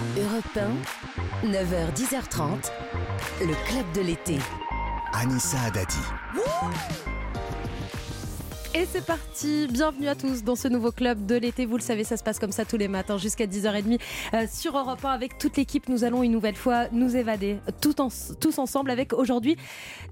Europe 1, 9h, 10h30, le club de l'été. Anissa Adadi. Et c'est parti, bienvenue à tous dans ce nouveau club de l'été. Vous le savez, ça se passe comme ça tous les matins jusqu'à 10h30 euh, sur Europe 1 avec toute l'équipe. Nous allons une nouvelle fois nous évader tous ensemble avec aujourd'hui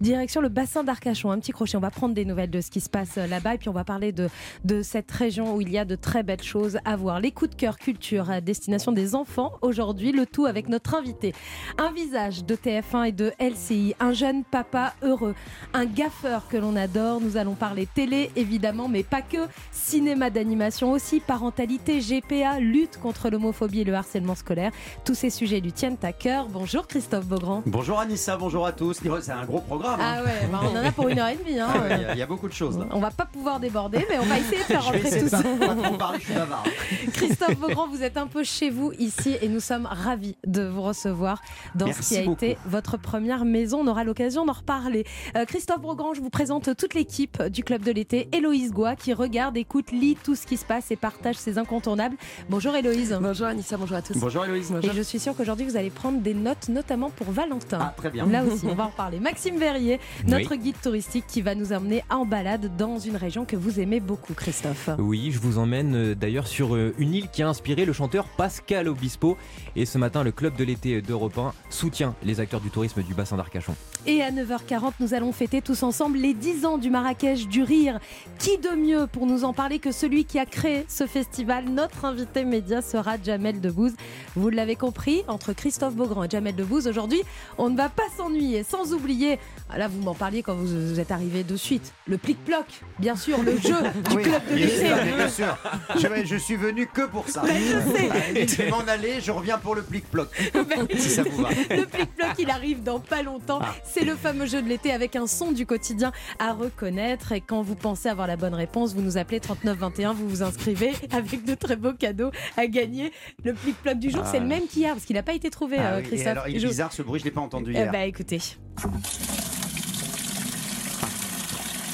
direction le bassin d'Arcachon. Un petit crochet, on va prendre des nouvelles de ce qui se passe euh, là-bas et puis on va parler de, de cette région où il y a de très belles choses à voir. Les coups de cœur culture à destination des enfants aujourd'hui, le tout avec notre invité. Un visage de TF1 et de LCI, un jeune papa heureux, un gaffeur que l'on adore. Nous allons parler télé évidemment, mais pas que. Cinéma d'animation aussi, parentalité, GPA, lutte contre l'homophobie et le harcèlement scolaire. Tous ces sujets lui tiennent à cœur. Bonjour Christophe Beaugrand. Bonjour Anissa, bonjour à tous. C'est un gros programme. hein. Ah ouais, bah on en a pour une heure et demie. hein. Ah il y a- il y, a beaucoup de choses là. On va pas pouvoir déborder, mais on va essayer de faire rentrer tout ça. pas pas trop parler, je suis bavard. Christophe Beaugrand, vous êtes un peu chez vous ici et nous sommes ravis de vous recevoir dans ce qui a beaucoup. été votre première maison. On aura l'occasion d'en reparler. Euh, Christophe Beaugrand, je vous présente toute l'équipe du Club de l'été. Héloïse Goua qui regarde, écoute, lit tout ce qui se passe et partage ses incontournables. Bonjour Héloïse. Bonjour Anissa, bonjour à tous. Bonjour Héloïse. Et je suis sûre qu'aujourd'hui vous allez prendre des notes, notamment pour Valentin. Ah, très bien. Là aussi, on va en parler. Maxime Verrier, notre guide touristique qui va nous emmener en balade dans une région que vous aimez beaucoup, Christophe. Oui, je vous emmène euh, d'ailleurs sur euh, une île qui a inspiré le chanteur Pascal Obispo. Et ce matin, le club de l'été d'Europe 1 soutient les acteurs du tourisme du bassin d'Arcachon. Et à 9h40, nous allons fêter tous ensemble les 10 ans du Marrakech du Rire. Qui de mieux pour nous en parler que celui qui a créé ce festival? Notre invité média sera Jamel Debbouze. Vous l'avez compris, entre Christophe Beaugrand et Jamel Debbouze, aujourd'hui, on ne va pas s'ennuyer. Sans oublier, là vous m'en parliez quand vous, vous êtes arrivé de suite, le plic-ploc, bien sûr, le jeu du Oui, club de sûr, bien sûr. Je, je suis venu que pour ça. Ben, je Je vais m'en aller, je reviens pour le plic-ploc. si ça vous va. Le plic-ploc, il arrive dans pas longtemps. Ah. C'est le fameux jeu de l'été avec un son du quotidien à reconnaître. Et quand vous pensez avoir la bonne réponse, vous nous appelez 3921, vous vous inscrivez avec de très beaux cadeaux à gagner. Le plic-ploc du jour, Ah. c'est le même qu'hier parce qu'il n'a pas été trouvé, Ah euh, oui, Christophe. alors, il est bizarre ce bruit, je l'ai pas entendu Eh hier. bah écoutez.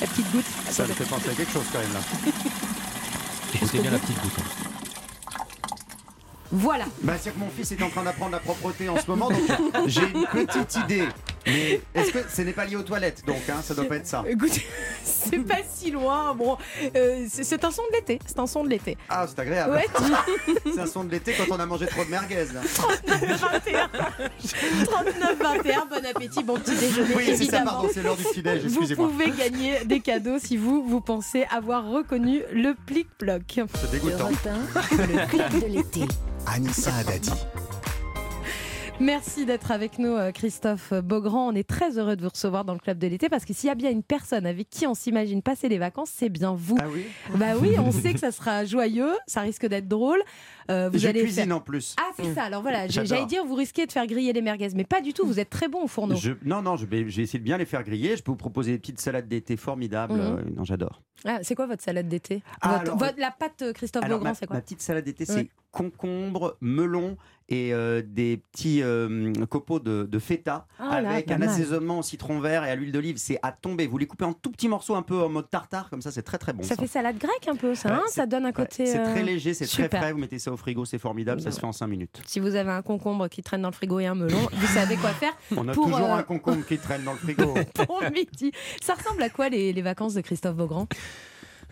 La petite goutte. Ça me fait penser à quelque chose quand même là. Écoutez bien la petite goutte. Voilà. Bah, c'est que mon fils est en train d'apprendre la propreté en ce moment, donc j'ai une petite idée. Mais est-ce que ce n'est pas lié aux toilettes donc hein, Ça doit pas être ça? Écoutez, c'est pas si loin. Bon, euh, c'est un son de l'été. C'est un son de l'été. Ah, c'est agréable. Ouais. C'est un son de l'été quand on a mangé trop de merguez. Là. 21. 39 21. Bon appétit, bon petit déjeuner. Oui, c'est ça, pardon, c'est l'heure du petit-déj, Vous pouvez gagner des cadeaux si vous, vous pensez avoir reconnu le plic-ploc. C'est dégoûtant. Europe 1, le club de l'été. Anissa Adadi. Merci d'être avec nous, euh, Christophe Beaugrand. On est très heureux de vous recevoir dans le club de l'été parce que s'il y a bien une personne avec qui on s'imagine passer les vacances, c'est bien vous. Ah oui Bah oui, on sait que ça sera joyeux, ça risque d'être drôle. Euh, vous Je allez cuisine faire- en plus. Ah, c'est ça. Alors voilà, j'allais dire, vous risquez de faire griller les merguez, mais pas du tout. Vous êtes très bon au fourneau. Je- non, non, je vais, essayer de bien les faire griller. Je peux vous proposer des petites salades d'été formidables. Mhm. Euh, non, j'adore. Ah, c'est quoi votre salade d'été? Ah, Votre- alors- votre- La pâte Christophe Alors, Beaugrand, c'est quoi? ma petite salade d'été, c'est concombre, melon et euh, des petits euh, copeaux de, de feta Ah avec un mal. assaisonnement au citron vert et à l'huile d'olive. C'est à tomber. Vous les coupez en tout petits morceaux, un peu en mode tartare, comme ça, c'est très très bon. Ça fait salade grecque un peu, ça. Hein ça donne un côté. c'est euh, très léger, c'est très frais. Vous mettez ça au frigo, c'est formidable. Ça se fait en 5 minutes. Si vous avez un concombre qui traîne dans le frigo et un melon, vous savez quoi faire On a Pour, toujours euh, un concombre qui traîne dans le frigo. pour midi. Ça ressemble à quoi les, les vacances de Christophe Beaugrand?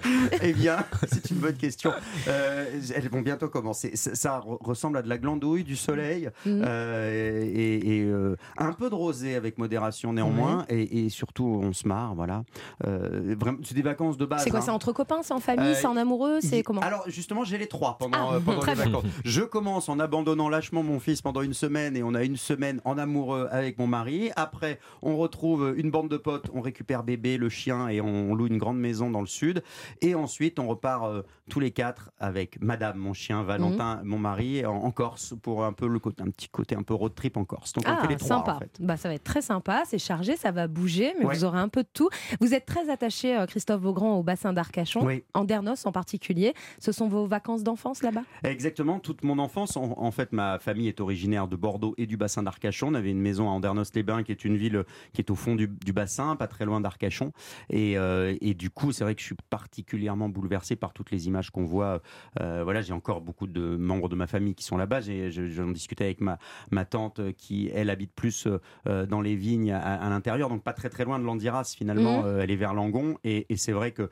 Eh bien, c'est une bonne question. Euh, elles vont bientôt commencer. Ça, ça re- ressemble à de la glandouille, du soleil Mhm. euh, et, et, euh, un peu de rosé avec modération néanmoins. Et, et surtout, on se marre, voilà. Vraiment, c'est des vacances de base. C'est quoi hein. C'est entre copains C'est en famille C'est en amoureux C'est comment? Alors justement, j'ai les trois pendant, Ah, pendant très les vacances. Je commence en abandonnant lâchement mon fils pendant une semaine et on a une semaine en amoureux avec mon mari. Après, on retrouve une bande de potes, on récupère bébé, le chien et on loue une grande maison dans le sud. Et ensuite, on repart euh, tous les quatre avec Madame, mon chien, Valentin, Mhm. mon mari, en, en Corse pour un peu le côté, un petit côté un peu road trip en Corse. Donc on Ah, fait les trois sympa. en fait. Bah, ça va être très sympa, c'est chargé, ça va bouger, mais Ouais. vous aurez un peu de tout. Vous êtes très attaché, euh, Christophe Beaugrand, au bassin d'Arcachon, Oui. Andernos en particulier. Ce sont vos vacances d'enfance là-bas? Exactement, toute mon enfance. En, en fait, ma famille est originaire de Bordeaux et du bassin d'Arcachon. On avait une maison à Andernos-les-Bains, qui est une ville qui est au fond du, du bassin, pas très loin d'Arcachon. Et, euh, et du coup, c'est vrai que je suis parti particulièrement bouleversé par toutes les images qu'on voit. Euh, voilà, j'ai encore beaucoup de membres de ma famille qui sont là-bas. J'en discutais avec ma, ma tante euh, qui, elle, habite plus euh, dans les vignes à, à l'intérieur, donc pas très très loin de Landiras finalement. Mhm. Euh, elle est vers Langon. Et, et c'est vrai que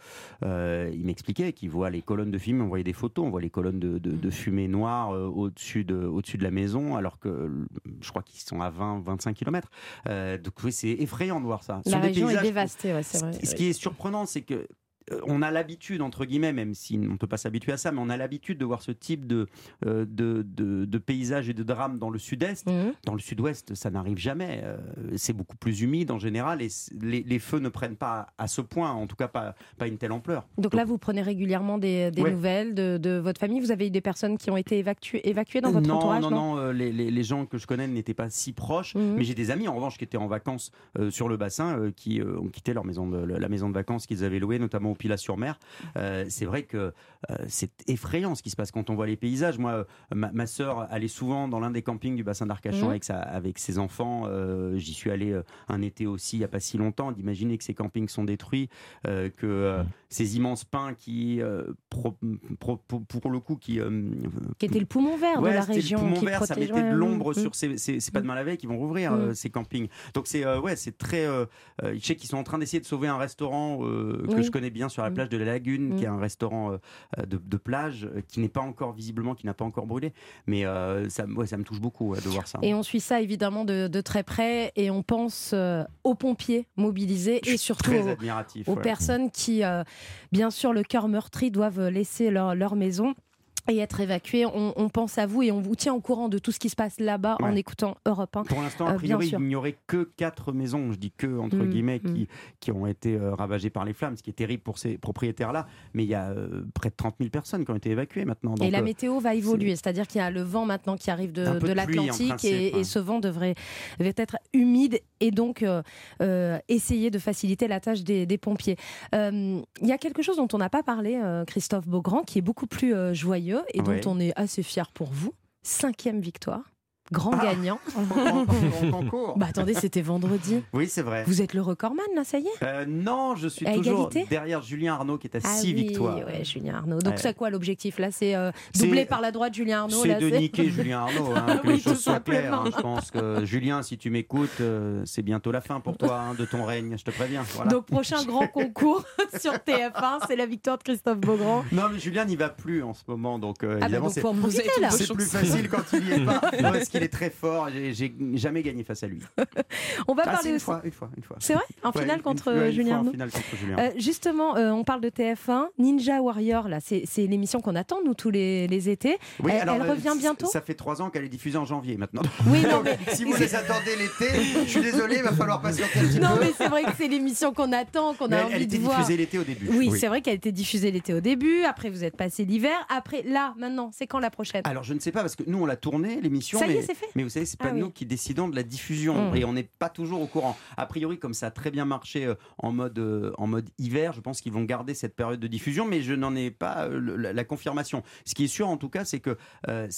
il m'expliquait qu'il voit les colonnes de fumée. On voyait des photos, on voit les colonnes de, de- de fumée noire au-dessus de, au-dessus de la maison, alors que je crois qu'ils sont à 20-25 km. donc oui, c'est effrayant de voir ça. La des région est paysages- dévastée, ouais, c'est ce, vrai. ce qui est surprenant, c'est que on a l'habitude, entre guillemets, même si on ne peut pas s'habituer à ça, mais on a l'habitude de voir ce type de, euh, de, de, de paysage et de drame dans le sud-est. Mhm. Dans le sud-ouest, ça n'arrive jamais. Euh, c'est beaucoup plus humide en général et les, les feux ne prennent pas à ce point, en tout cas pas, pas une telle ampleur. Donc là, vous prenez régulièrement des, des Ouais. nouvelles de, de votre famille? Vous avez eu des personnes qui ont été évacuées, évacuées dans votre non, entourage non, non, euh, les, les- les gens que je connais n'étaient pas si proches, Mhm. mais j'ai des amis en revanche qui étaient en vacances euh, sur le bassin, euh, qui euh, ont quitté leur maison de, la maison de vacances qu'ils avaient louée, notamment au Pilat-sur-Mer. Euh, c'est vrai que euh, c'est effrayant ce qui se passe quand on voit les paysages. Moi, euh, ma, ma sœur allait souvent dans l'un des campings du bassin d'Arcachon Mhm. avec, sa- avec ses enfants. Euh, J'y suis allé un été aussi, il n'y a pas si longtemps. D'imaginer que ces campings sont détruits, euh, que euh, ces immenses pins qui, euh, pro- pro- pour, pour le coup, qui euh, Qui était le poumon vert Ouais, de la c'était le région. poumon qui vert, ça mettait de l'ombre mhm. sur ces. C'est pas demain la veille qu'ils vont rouvrir euh, ces campings. Donc c'est euh, ouais, c'est très. Euh, euh, je sais qu'ils sont en train d'essayer de sauver un restaurant euh, que Oui. je connais bien sur la Mm. plage de la Lagune, Mm. qui est un restaurant euh, euh, de, de plage euh, qui n'est pas encore visiblement, qui n'a pas encore brûlé. Mais ça, ouais, ça me touche beaucoup de voir ça. Et on suit ça évidemment de, de très près et on pense aux pompiers mobilisés et surtout aux, admiratif. aux ouais. personnes qui, bien sûr, le cœur meurtri, doivent laisser leur, leur maison et être évacuées. On, on pense à vous et on vous tient au courant de tout ce qui se passe là-bas en écoutant Europe 1. Pour l'instant, Euh, a bien priori, il n'y aurait que quatre maisons, je dis que entre Mm, guillemets, mm. qui, qui ont été euh, ravagées par les flammes, ce qui est terrible pour ces propriétaires-là. Mais il y a euh, près de 30 000 personnes qui ont été évacuées maintenant. Et la euh, météo va évoluer, c'est-à-dire qu'il y a le vent maintenant qui arrive de, l'Atlantique et, ce vent devrait, devrait être humide et donc euh, euh, essayer de faciliter la tâche des, des pompiers. Euh, Il y a quelque chose dont on n'a pas parlé, euh, Christophe Beaugrand, qui est beaucoup plus euh, et dont Ouais. on est assez fier pour vous. Cinquième victoire, grand Ah. gagnant. en concours. Bah attendez, c'était vendredi. Oui, c'est vrai. Vous êtes le recordman là, ça y est? Euh, non, je suis À toujours égalité? derrière Julien Arnaud qui est à Ah 6 oui, victoires. ouais, Julien Arnaud. Donc Ouais. c'est quoi l'objectif là? C'est euh, doublé par la droite Julien Arnaud C'est de niquer Julien Arnaud, hein, que Oui, les choses tout soient claires. hein. simplement. Je pense que Julien, si tu m'écoutes, euh, c'est bientôt la fin pour toi hein, de ton règne, je te préviens. Voilà. Donc prochain grand concours sur TF1, c'est la victoire de Christophe Beaugrand. Non, mais Julien n'y va plus en ce moment, donc euh, Ah bah évidemment là. c'est plus facile quand il y est pas. Qu'il est très fort. J'ai jamais gagné face à lui. On va Ah, parler une aussi. fois, une fois, une fois. C'est vrai? En finale une- contre une Julien fois en Arnaud finale contre Julien. Euh, justement, euh, on parle de TF1, Ninja Warrior, là, c'est l'émission qu'on attend nous tous les, les étés. Oui, elle- alors, elle euh, revient bientôt? Ça fait trois ans qu'elle est diffusée en janvier maintenant. Oui, non, mais- si vous les attendez l'été, je suis désolé, il va falloir patienter un petit Non, peu. mais c'est vrai que c'est l'émission qu'on attend, qu'on a elle, envie elle de était voir. diffusée l'été au début. Oui, c'est vrai qu'elle a été diffusée l'été au début. Après, vous êtes passé l'hiver. Après, là, maintenant, c'est quand la prochaine? Alors je ne sais pas parce que nous on l'a tourné l'émission, mais, c'est fait mais vous savez c'est pas Ah oui. nous qui décidons de la diffusion Mm. et on n'est pas toujours au courant. A priori comme ça a très bien marché euh, en mode euh, en mode hiver, je pense qu'ils vont garder cette période de diffusion, mais je n'en ai pas euh, la, confirmation. Ce qui est sûr en tout cas c'est que euh,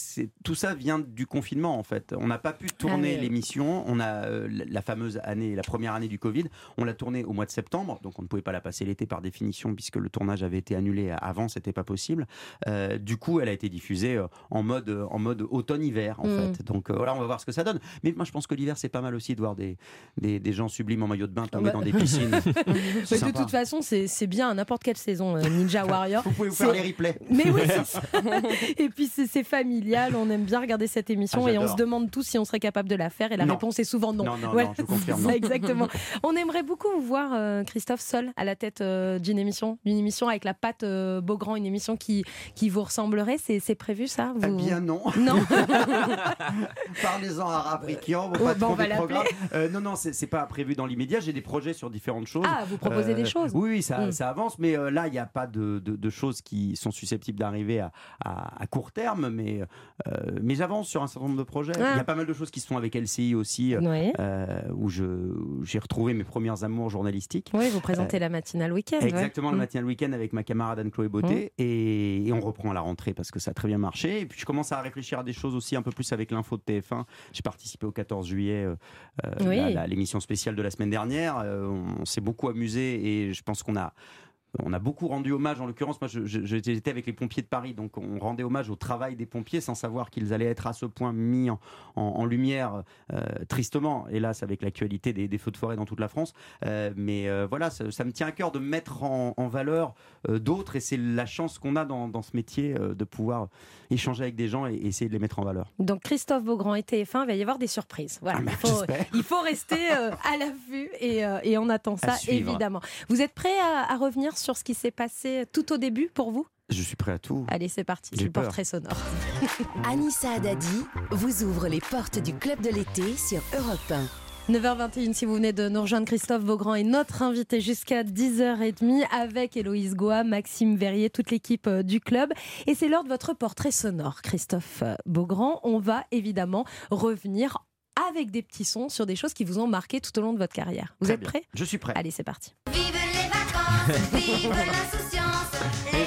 tout ça vient du confinement en fait. On n'a pas pu tourner Ah oui. l'émission. On a euh, la, fameuse année, la première année du Covid. On l'a tournée au mois de septembre, donc on ne pouvait pas la passer l'été par définition puisque le tournage avait été annulé avant, c'était pas possible. Euh, du coup, elle a été diffusée en mode, en mode automne-hiver, en Mm. fait. Donc euh, voilà, on va voir ce que ça donne. Mais moi, je pense que l'hiver, c'est pas mal aussi de voir des, des, des gens sublimes en maillot de bain tomber bah. dans des piscines. Mais C'est de toute façon, c'est c'est bien à n'importe quelle saison, euh, Ninja Warrior. Vous pouvez vous faire les replays. Mais oui. Et puis c'est familial, on aime bien regarder cette émission Ah, et on se demande tous si on serait capable de la faire et la Non. réponse est souvent non. Non, non, Voilà, non, je confirme. c'est ça, non. exactement. On aimerait beaucoup vous voir, euh, Christophe, seul à la tête euh, d'une émission, d'une émission avec la patte euh, Beaugrand, une émission qui, qui vous ressemblerait. C'est prévu ça? Eh bien non. Non Parlez-en à Rabriquian, Oh, pas bah, on trop va de l'appeler. programme. Euh, non, non, c'est pas prévu dans l'immédiat. J'ai des projets sur différentes choses. Ah, vous proposez des Euh, choses Oui, oui, ça, Mm. ça avance, mais euh, là, il n'y a pas de, de- de choses qui sont susceptibles d'arriver à, à- à court terme, mais, euh, mais j'avance sur un certain nombre de projets. Il Ah. y a pas mal de choses qui se font avec LCI aussi, euh, Oui. euh, où j'ai retrouvé mes premières amours journalistiques. Oui, vous présentez la matinale week-end. ouais. Exactement, le Mm. matin le week-end avec ma camarade Anne-Chloé Beauté. Et, et on reprend à la rentrée parce que ça a très bien marché. Et puis je commence à réfléchir à des choses aussi un peu plus avec l'info de TF1. J'ai participé au 14 juillet euh, euh, Oui. à l'émission spéciale de la semaine dernière. Euh, on s'est beaucoup amusé et je pense qu'on a on a beaucoup rendu hommage. En l'occurrence, moi, j'étais avec les pompiers de Paris, donc on rendait hommage au travail des pompiers sans savoir qu'ils allaient être à ce point mis en, en- en lumière euh, tristement, hélas, avec l'actualité des, des feux de forêt dans toute la France. Euh, mais euh, voilà, ça, ça me tient à cœur de mettre en, en valeur d'autres, et c'est la chance qu'on a dans, dans ce métier de pouvoir échanger avec des gens et, et essayer de les mettre en valeur. Donc Christophe Beaugrand et TF1, il va y avoir des surprises. Voilà, Ah, bah, il, faut, j'espère. il faut rester à l'affût et, et on attend ça évidemment. Vous êtes prêt à, à revenir sur ce qui s'est passé tout au début pour vous? Je suis prêt à tout. Allez, c'est parti, c'est le peur. portrait sonore. Anissa Haddadi vous ouvre les portes du club de l'été sur Europe 1. 9h21, si vous venez de nous rejoindre, Christophe Beaugrand est notre invité jusqu'à 10h30 avec Héloïse Goa, Maxime Verrier, toute l'équipe euh, du club. Et c'est l'heure de votre portrait sonore, Christophe euh, Beaugrand. On va évidemment revenir avec des petits sons sur des choses qui vous ont marqué tout au long de votre carrière. Vous Très êtes prêts? Je suis prêt. Allez, c'est parti. Vive いい子だな。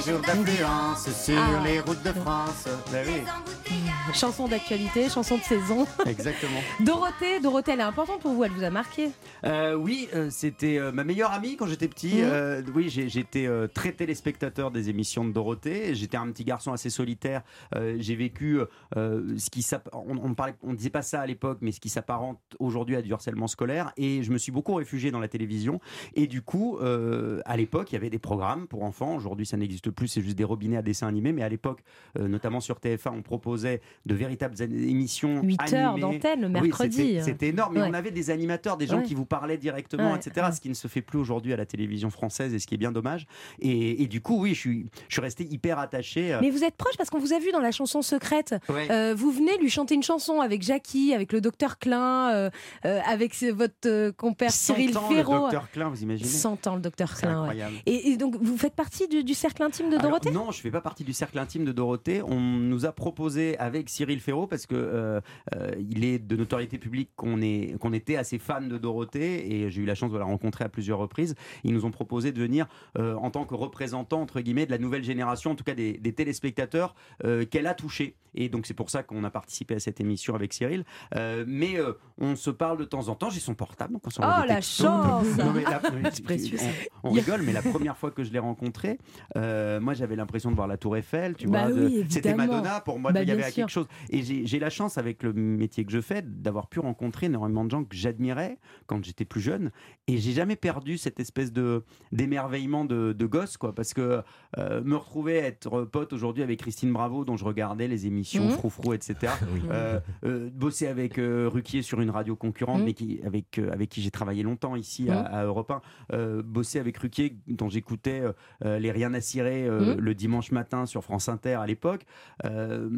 Les jours d'influence sur Ah. les routes de France. Bah oui, embouteillages. Chanson d'actualité, chanson de saison. exactement. Dorothée, Dorothée, elle est importante pour vous, elle vous a marqué. Euh, oui, euh, c'était euh, ma meilleure amie quand j'étais petit. Mhm. Euh, oui, j'étais euh, très téléspectateur des émissions de Dorothée. J'étais un petit garçon assez solitaire. Euh, j'ai vécu euh, ce qui on, on parlait, on disait pas ça à l'époque, mais ce qui s'apparente aujourd'hui à du harcèlement scolaire. Et je me suis beaucoup réfugié dans la télévision. Et du coup, euh, à l'époque, il y avait des programmes pour enfants. Aujourd'hui, ça n'existe plus. C'est juste des robinets à dessins animés. Mais à l'époque, euh, notamment sur TF1, on proposait de véritables émissions 8 heures d'antenne le Oui, mercredi. c'était- C'était énorme, mais on avait des animateurs, des gens qui vous parlaient directement, etc. Ce qui ne se fait plus aujourd'hui à la télévision française et ce qui est bien dommage. Et, et du coup, oui, je suis, je suis resté hyper attaché. euh, Mais vous êtes proche parce qu'on vous a vu dans la chanson secrète. Euh, vous venez lui chanter une chanson avec Jackie, avec le docteur Klein, euh, euh, avec votre compère 100 Cyril ans, Ferraud. Le docteur Klein, vous imaginez 100 ans le docteur Klein. ouais. Et, et donc vous faites partie du, du cercle intime de Alors, Dorothée Non, je fais pas partie du cercle intime de Dorothée. On nous a proposé avec Cyril Ferraud, parce que euh, euh, il est de notoriété publique qu'on qu'on était assez fan de Dorothée et j'ai eu la chance de la rencontrer à plusieurs reprises. Ils nous ont proposé de venir euh, en tant que représentant entre guillemets de la nouvelle génération, en tout cas des, des téléspectateurs qu'elle a touchés. Et donc c'est pour ça qu'on a participé à cette émission avec Cyril. Mais on se parle de temps en temps. J'ai son portable. Donc on Oh la chance Non, mais la- on, on rigole, mais la première fois que je l'ai rencontré, euh, moi j'avais l'impression de voir la Tour Eiffel, tu Bah vois. de- oui, C'était. Madonna, pour moi Bah, il y avait quelque chose. Et j'ai j'ai la chance avec le métier que je fais d'avoir pu rencontrer énormément de gens que j'admirais quand j'étais plus jeune. Et j'ai jamais perdu cette espèce de d'émerveillement de, de gosse, quoi. Parce que euh, me retrouver être pote aujourd'hui avec Christine Bravo, dont je regardais les émissions Mhm. Froufrou, etc. Oui. Euh, euh, bosser avec euh, Ruquier sur une radio concurrente, Mhm. mais qui, avec, euh, avec qui j'ai travaillé longtemps ici à, Mhm. à Europe 1. Euh, bosser avec Ruquier, dont j'écoutais euh, euh, les Rien à cirer euh, Mhm. le dimanche matin sur France Inter à l'époque, euh,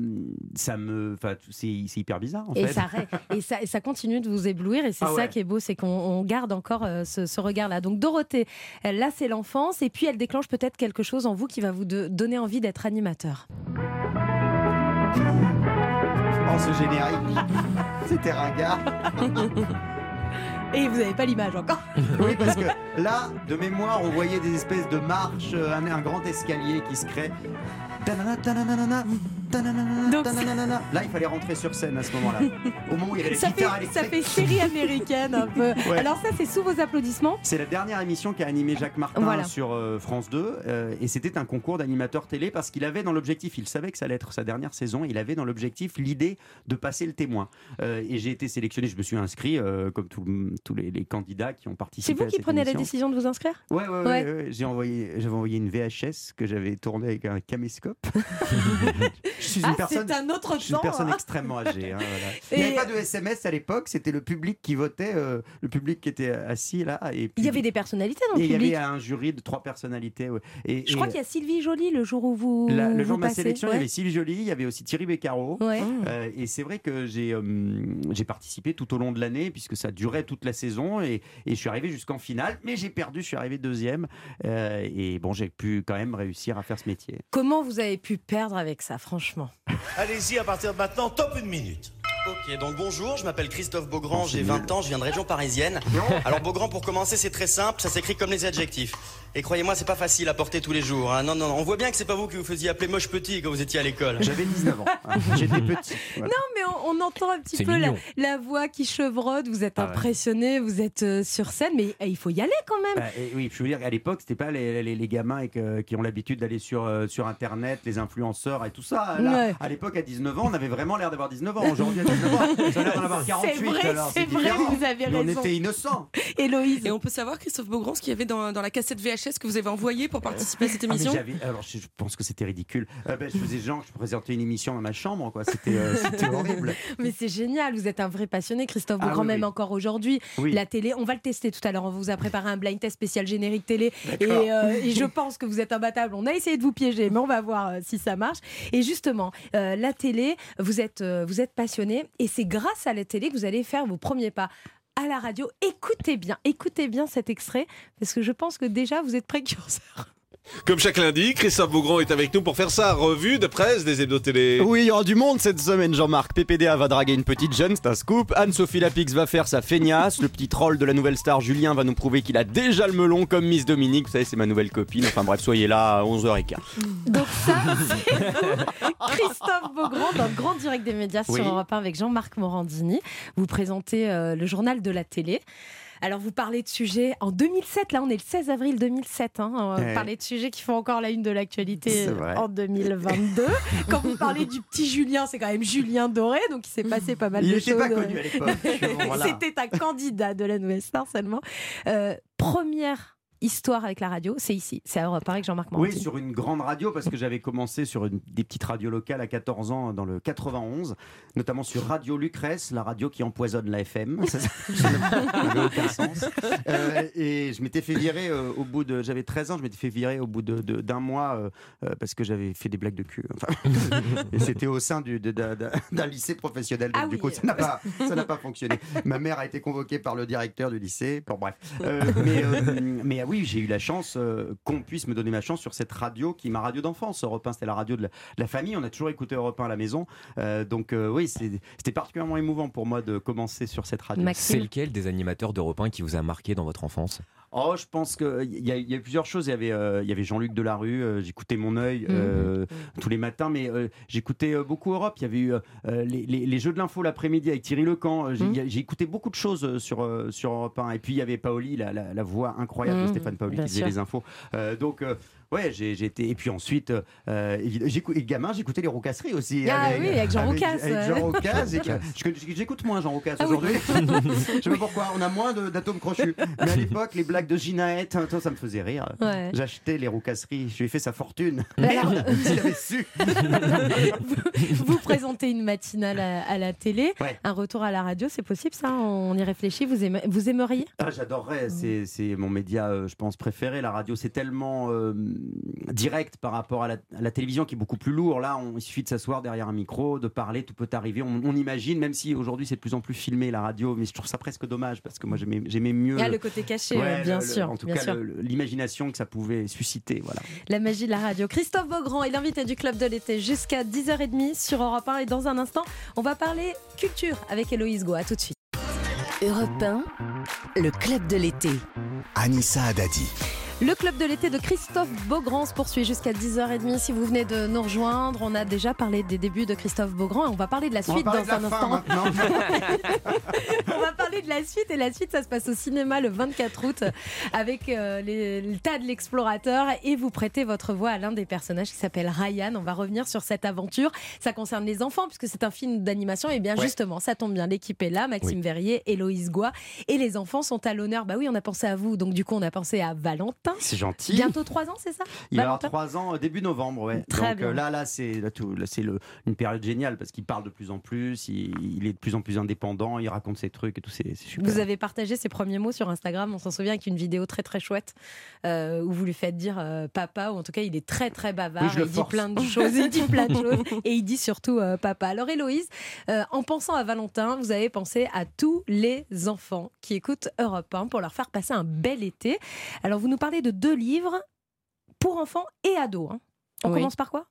ça me, enfin, c'est hyper bizarre en et fait. ça, et, ça, et ça continue de vous éblouir et c'est Ah ça ouais. qui est beau, c'est qu'on on garde encore euh, ce, ce regard-là. Donc Dorothée, là c'est l'enfance et puis elle déclenche peut-être quelque chose en vous qui va vous de- donner envie d'être animateur. Oh, ce générique, c'était ringard. Et vous n'avez pas l'image encore. Oui, parce que là, de mémoire, on voyait des espèces de marches, euh, un, un grand escalier qui se crée. Donc. Là, il fallait rentrer sur scène à ce moment-là. Au moment où il y avait Ça fait, ça fait série américaine un peu. Ouais. Alors ça c'est sous vos applaudissements. C'est la dernière émission qu'a animé Jacques Martin Voilà. sur euh, France 2 euh, et c'était un concours d'animateur télé parce qu'il avait dans l'objectif, il savait que ça allait être sa dernière saison, il avait dans l'objectif l'idée de passer le témoin. Euh, et j'ai été sélectionné, je me suis inscrit comme tous les, les candidats qui ont C'est participé. vous à qui prenez la décision de vous inscrire? Ouais, ouais. Ouais. ouais. J'ai envoyé, j'avais envoyé une VHS que j'avais tournée avec un caméscope. je suis une Ah, personne. un autre Je suis une temps. personne hein. extrêmement âgée. hein, voilà. Il n'y avait pas de SMS à l'époque, c'était le public qui votait, euh, le public qui était assis là. Et Il y avait des personnalités dans le il y public. avait un jury de trois personnalités. ouais. Et, Je et crois qu'il y a Sylvie Joly le jour où vous. la- le vous jour de ma sélection, il y avait Sylvie Joly, il y avait aussi Thierry Beccaro. Ouais. Euh, et c'est vrai que j'ai euh, j'ai participé tout au long de l'année puisque ça durait toute la saison et, et je suis arrivé jusqu'en finale, mais j'ai perdu, je suis arrivé deuxième et bon j'ai pu quand même réussir à faire ce métier. Comment vous avez pu perdre avec ça, franchement Allez-y, à partir de maintenant, top une minute. Ok, donc bonjour, je m'appelle Christophe Beaugrand, j'ai 20 ans, je viens de région parisienne. Alors Beaugrand, pour commencer, c'est très simple, ça s'écrit comme les adjectifs. Et croyez-moi, c'est pas facile à porter tous les jours. hein. Non, non, non, on voit bien que c'est pas vous qui vous faisiez appeler moche petit quand vous étiez à l'école. J'avais 19 ans. hein. J'étais petit. Voilà. Non, mais on, on entend un petit peu la, voix qui chevrotte. Vous êtes Ah ouais. impressionné, vous êtes euh, sur scène, mais eh, il faut y aller quand même. Bah, et oui, je veux dire qu'à l'époque, c'était pas les, les- les gamins et que- qui ont l'habitude d'aller sur, euh, sur Internet, les influenceurs et tout ça. Là, Ouais. À l'époque, à 19 ans, on avait vraiment l'air d'avoir 19 ans. Aujourd'hui, à 19 ans, ça a l'air d'en avoir 48. c'est vrai, alors c'est vrai, différent. vous avez Mais on raison. était innocents. Héloïse. Et on peut savoir, Christophe Beaugrand, ce qu'il y avait dans, dans la cassette VHS que vous avez envoyée pour participer à cette Ah, mais émission alors, je, pense que c'était ridicule. Euh, ben, je faisais genre, je présentais une émission dans ma chambre, quoi. C'était euh, horrible. Mais c'est génial, vous êtes un vrai passionné, Christophe Ah Beaugrand, oui, même oui. encore aujourd'hui. Oui. La télé, on va le tester tout à l'heure. On vous a préparé un blind test spécial générique télé. Et, euh, et je pense que vous êtes imbattable. On a essayé de vous piéger, mais on va voir euh, si ça marche. Et justement, la télé, vous êtes, vous êtes passionné. Et c'est grâce à la télé que vous allez faire vos premiers pas à la radio. Écoutez bien, écoutez bien cet extrait, parce que je pense que déjà vous êtes précurseur. Comme chaque lundi, Christophe Beaugrand est avec nous pour faire sa revue de presse des hebdo télé. Oui, il y aura du monde cette semaine, Jean-Marc. PPDA va draguer une petite jeune, c'est un scoop. Anne-Sophie Lapix va faire sa feignasse. Le petit troll de la nouvelle star Julien va nous prouver qu'il a déjà le melon comme Miss Dominique. Vous savez, c'est ma nouvelle copine. Enfin bref, soyez là à 11h15. Donc ça, c'est Christophe Beaugrand, dans le grand direct des médias Oui. sur Europe 1 avec Jean-Marc Morandini. Vous présentez euh, le journal de la télé. Alors vous parlez de sujets en 2007, là on est le 16 avril 2007, hein, on Ouais. parlez de sujets qui font encore la une de l'actualité en 2022. Quand vous parlez du petit Julien, c'est quand même Julien Doré, donc il s'est passé pas mal Il de n'était choses. pas connu à l'époque. Bon, voilà. C'était un candidat de la nouvelle star seulement. Euh, première histoire avec la radio, c'est ici, c'est à Europe 1 avec Jean-Marc Oui, Morandini. sur une grande radio, parce que j'avais commencé sur une- des petites radios locales à 14 ans dans le 91, notamment sur Radio Lucrèce, la radio qui empoisonne la FM. Ça, ça n'avait aucun sens. Euh, et je m'étais fait virer euh, au bout de. J'avais 13 ans, je m'étais fait virer au bout de- de- d'un mois euh, euh, parce que j'avais fait des blagues de cul. Enfin, et c'était au sein du- de- d'un d'un- d'un lycée professionnel. Donc, Ah du oui. coup, ça n'a pas, pas fonctionné. Ma mère a été convoquée par le directeur du lycée. Bon, bref. Euh, mais, euh, mais ah oui, j'ai eu la chance euh, qu'on puisse me donner ma chance sur cette radio qui est ma radio d'enfance. Europe 1, c'était la radio de la, de la famille. On a toujours écouté Europe 1 à la maison. Euh, donc euh, oui, c'était particulièrement émouvant pour moi de commencer sur cette radio. C'est lequel des animateurs d'Europe 1 qui vous a marqué dans votre enfance? Oh, je pense qu'il y, y a eu plusieurs choses. Il y avait, euh, il y avait Jean-Luc Delarue, euh, j'écoutais Mon œil euh, tous les matins, mais euh, j'écoutais euh, beaucoup Europe. Il y avait eu euh, les, les- les Jeux de l'info l'après-midi avec Thierry Lecamp. Euh, J'ai j'ai écouté beaucoup de choses sur, sur Europe 1. Et puis il y avait Paoli, la, la- la voix incroyable de Stéphane Paoli bien qui faisait sûr. les infos. Euh, donc, euh, ouais, j'ai été. Et puis ensuite, euh, gamin, j'écoutais les Rocasseries aussi. Ah oui, avec Jean Rocasse, Avec. Jean J'écoute moins Jean Rocasse Ah oui. aujourd'hui. Je sais pas pourquoi, on a moins d'atomes crochus. Mais à l'époque, les blagues de Ginaette, hein, ça me faisait rire. Ouais. J'achetais les roucasseries, je lui ai fait sa fortune. Merde, s'il avait su. vous, vous présentez une matinale à, à la télé, Ouais. un retour à la radio, c'est possible ça? On y réfléchit, vous, aimez- vous aimeriez? Ah, J'adorerais, c'est c'est mon média, euh, je pense, préféré. La radio, c'est tellement euh, direct par rapport à la, à la télévision qui est beaucoup plus lourd. Là, on, il suffit de s'asseoir derrière un micro, de parler, tout peut arriver. On, on imagine, même si aujourd'hui c'est de plus en plus filmé la radio, mais je trouve ça presque dommage parce que moi j'aimais mieux. Ah, le- le côté caché, Ouais, bien le- le- sûr. En tout bien cas, l'imagination que ça pouvait susciter. Voilà. La magie de la radio. Christophe Beaugrand est l'invité du Club de l'été jusqu'à 10h30 sur Europe 1. Et dans un instant, on va parler culture avec Héloïse Goa. tout de suite. Europe 1, le club de l'été. Anissa Haddadi. Le club de l'été de Christophe Beaugrand se poursuit jusqu'à 10h30. Si vous venez de nous rejoindre, on a déjà parlé des débuts de Christophe Beaugrand et on va parler de la suite dans un instant. On va parler de la suite et la suite ça se passe au cinéma le 24 août avec euh, les- le tas de l'explorateur et vous prêtez votre voix à l'un des personnages qui s'appelle Ryan. On va revenir sur cette aventure. Ça concerne les enfants puisque c'est un film d'animation et bien Ouais. justement ça tombe bien. L'équipe est là, Maxime Verrier, Héloïse Goua et les enfants sont à l'honneur. Bah oui, on a pensé à vous donc du coup on a pensé à Valentin. C'est gentil. Bientôt 3 ans, c'est ça Il va avoir Valentin 3 ans euh, début novembre, ouais. Très Donc bien. euh, là, là, c'est là, tout- là, c'est le- une période géniale parce qu'il parle de plus en plus, il, il est de plus en plus indépendant, il raconte ses trucs et tout, c'est c'est super. Vous avez partagé ses premiers mots sur Instagram, on s'en souvient, avec une vidéo très très chouette euh, où vous lui faites dire euh, papa, ou en tout cas il est très très bavard, Oui, il dit plein de choses, il dit plein de choses et il dit surtout papa. Alors Héloïse, en pensant à Valentin, vous avez pensé à tous les enfants qui écoutent Europe 1 pour leur faire passer un bel été. Alors vous nous parlez de deux livres pour enfants et ados. hein. On Oui. commence par quoi?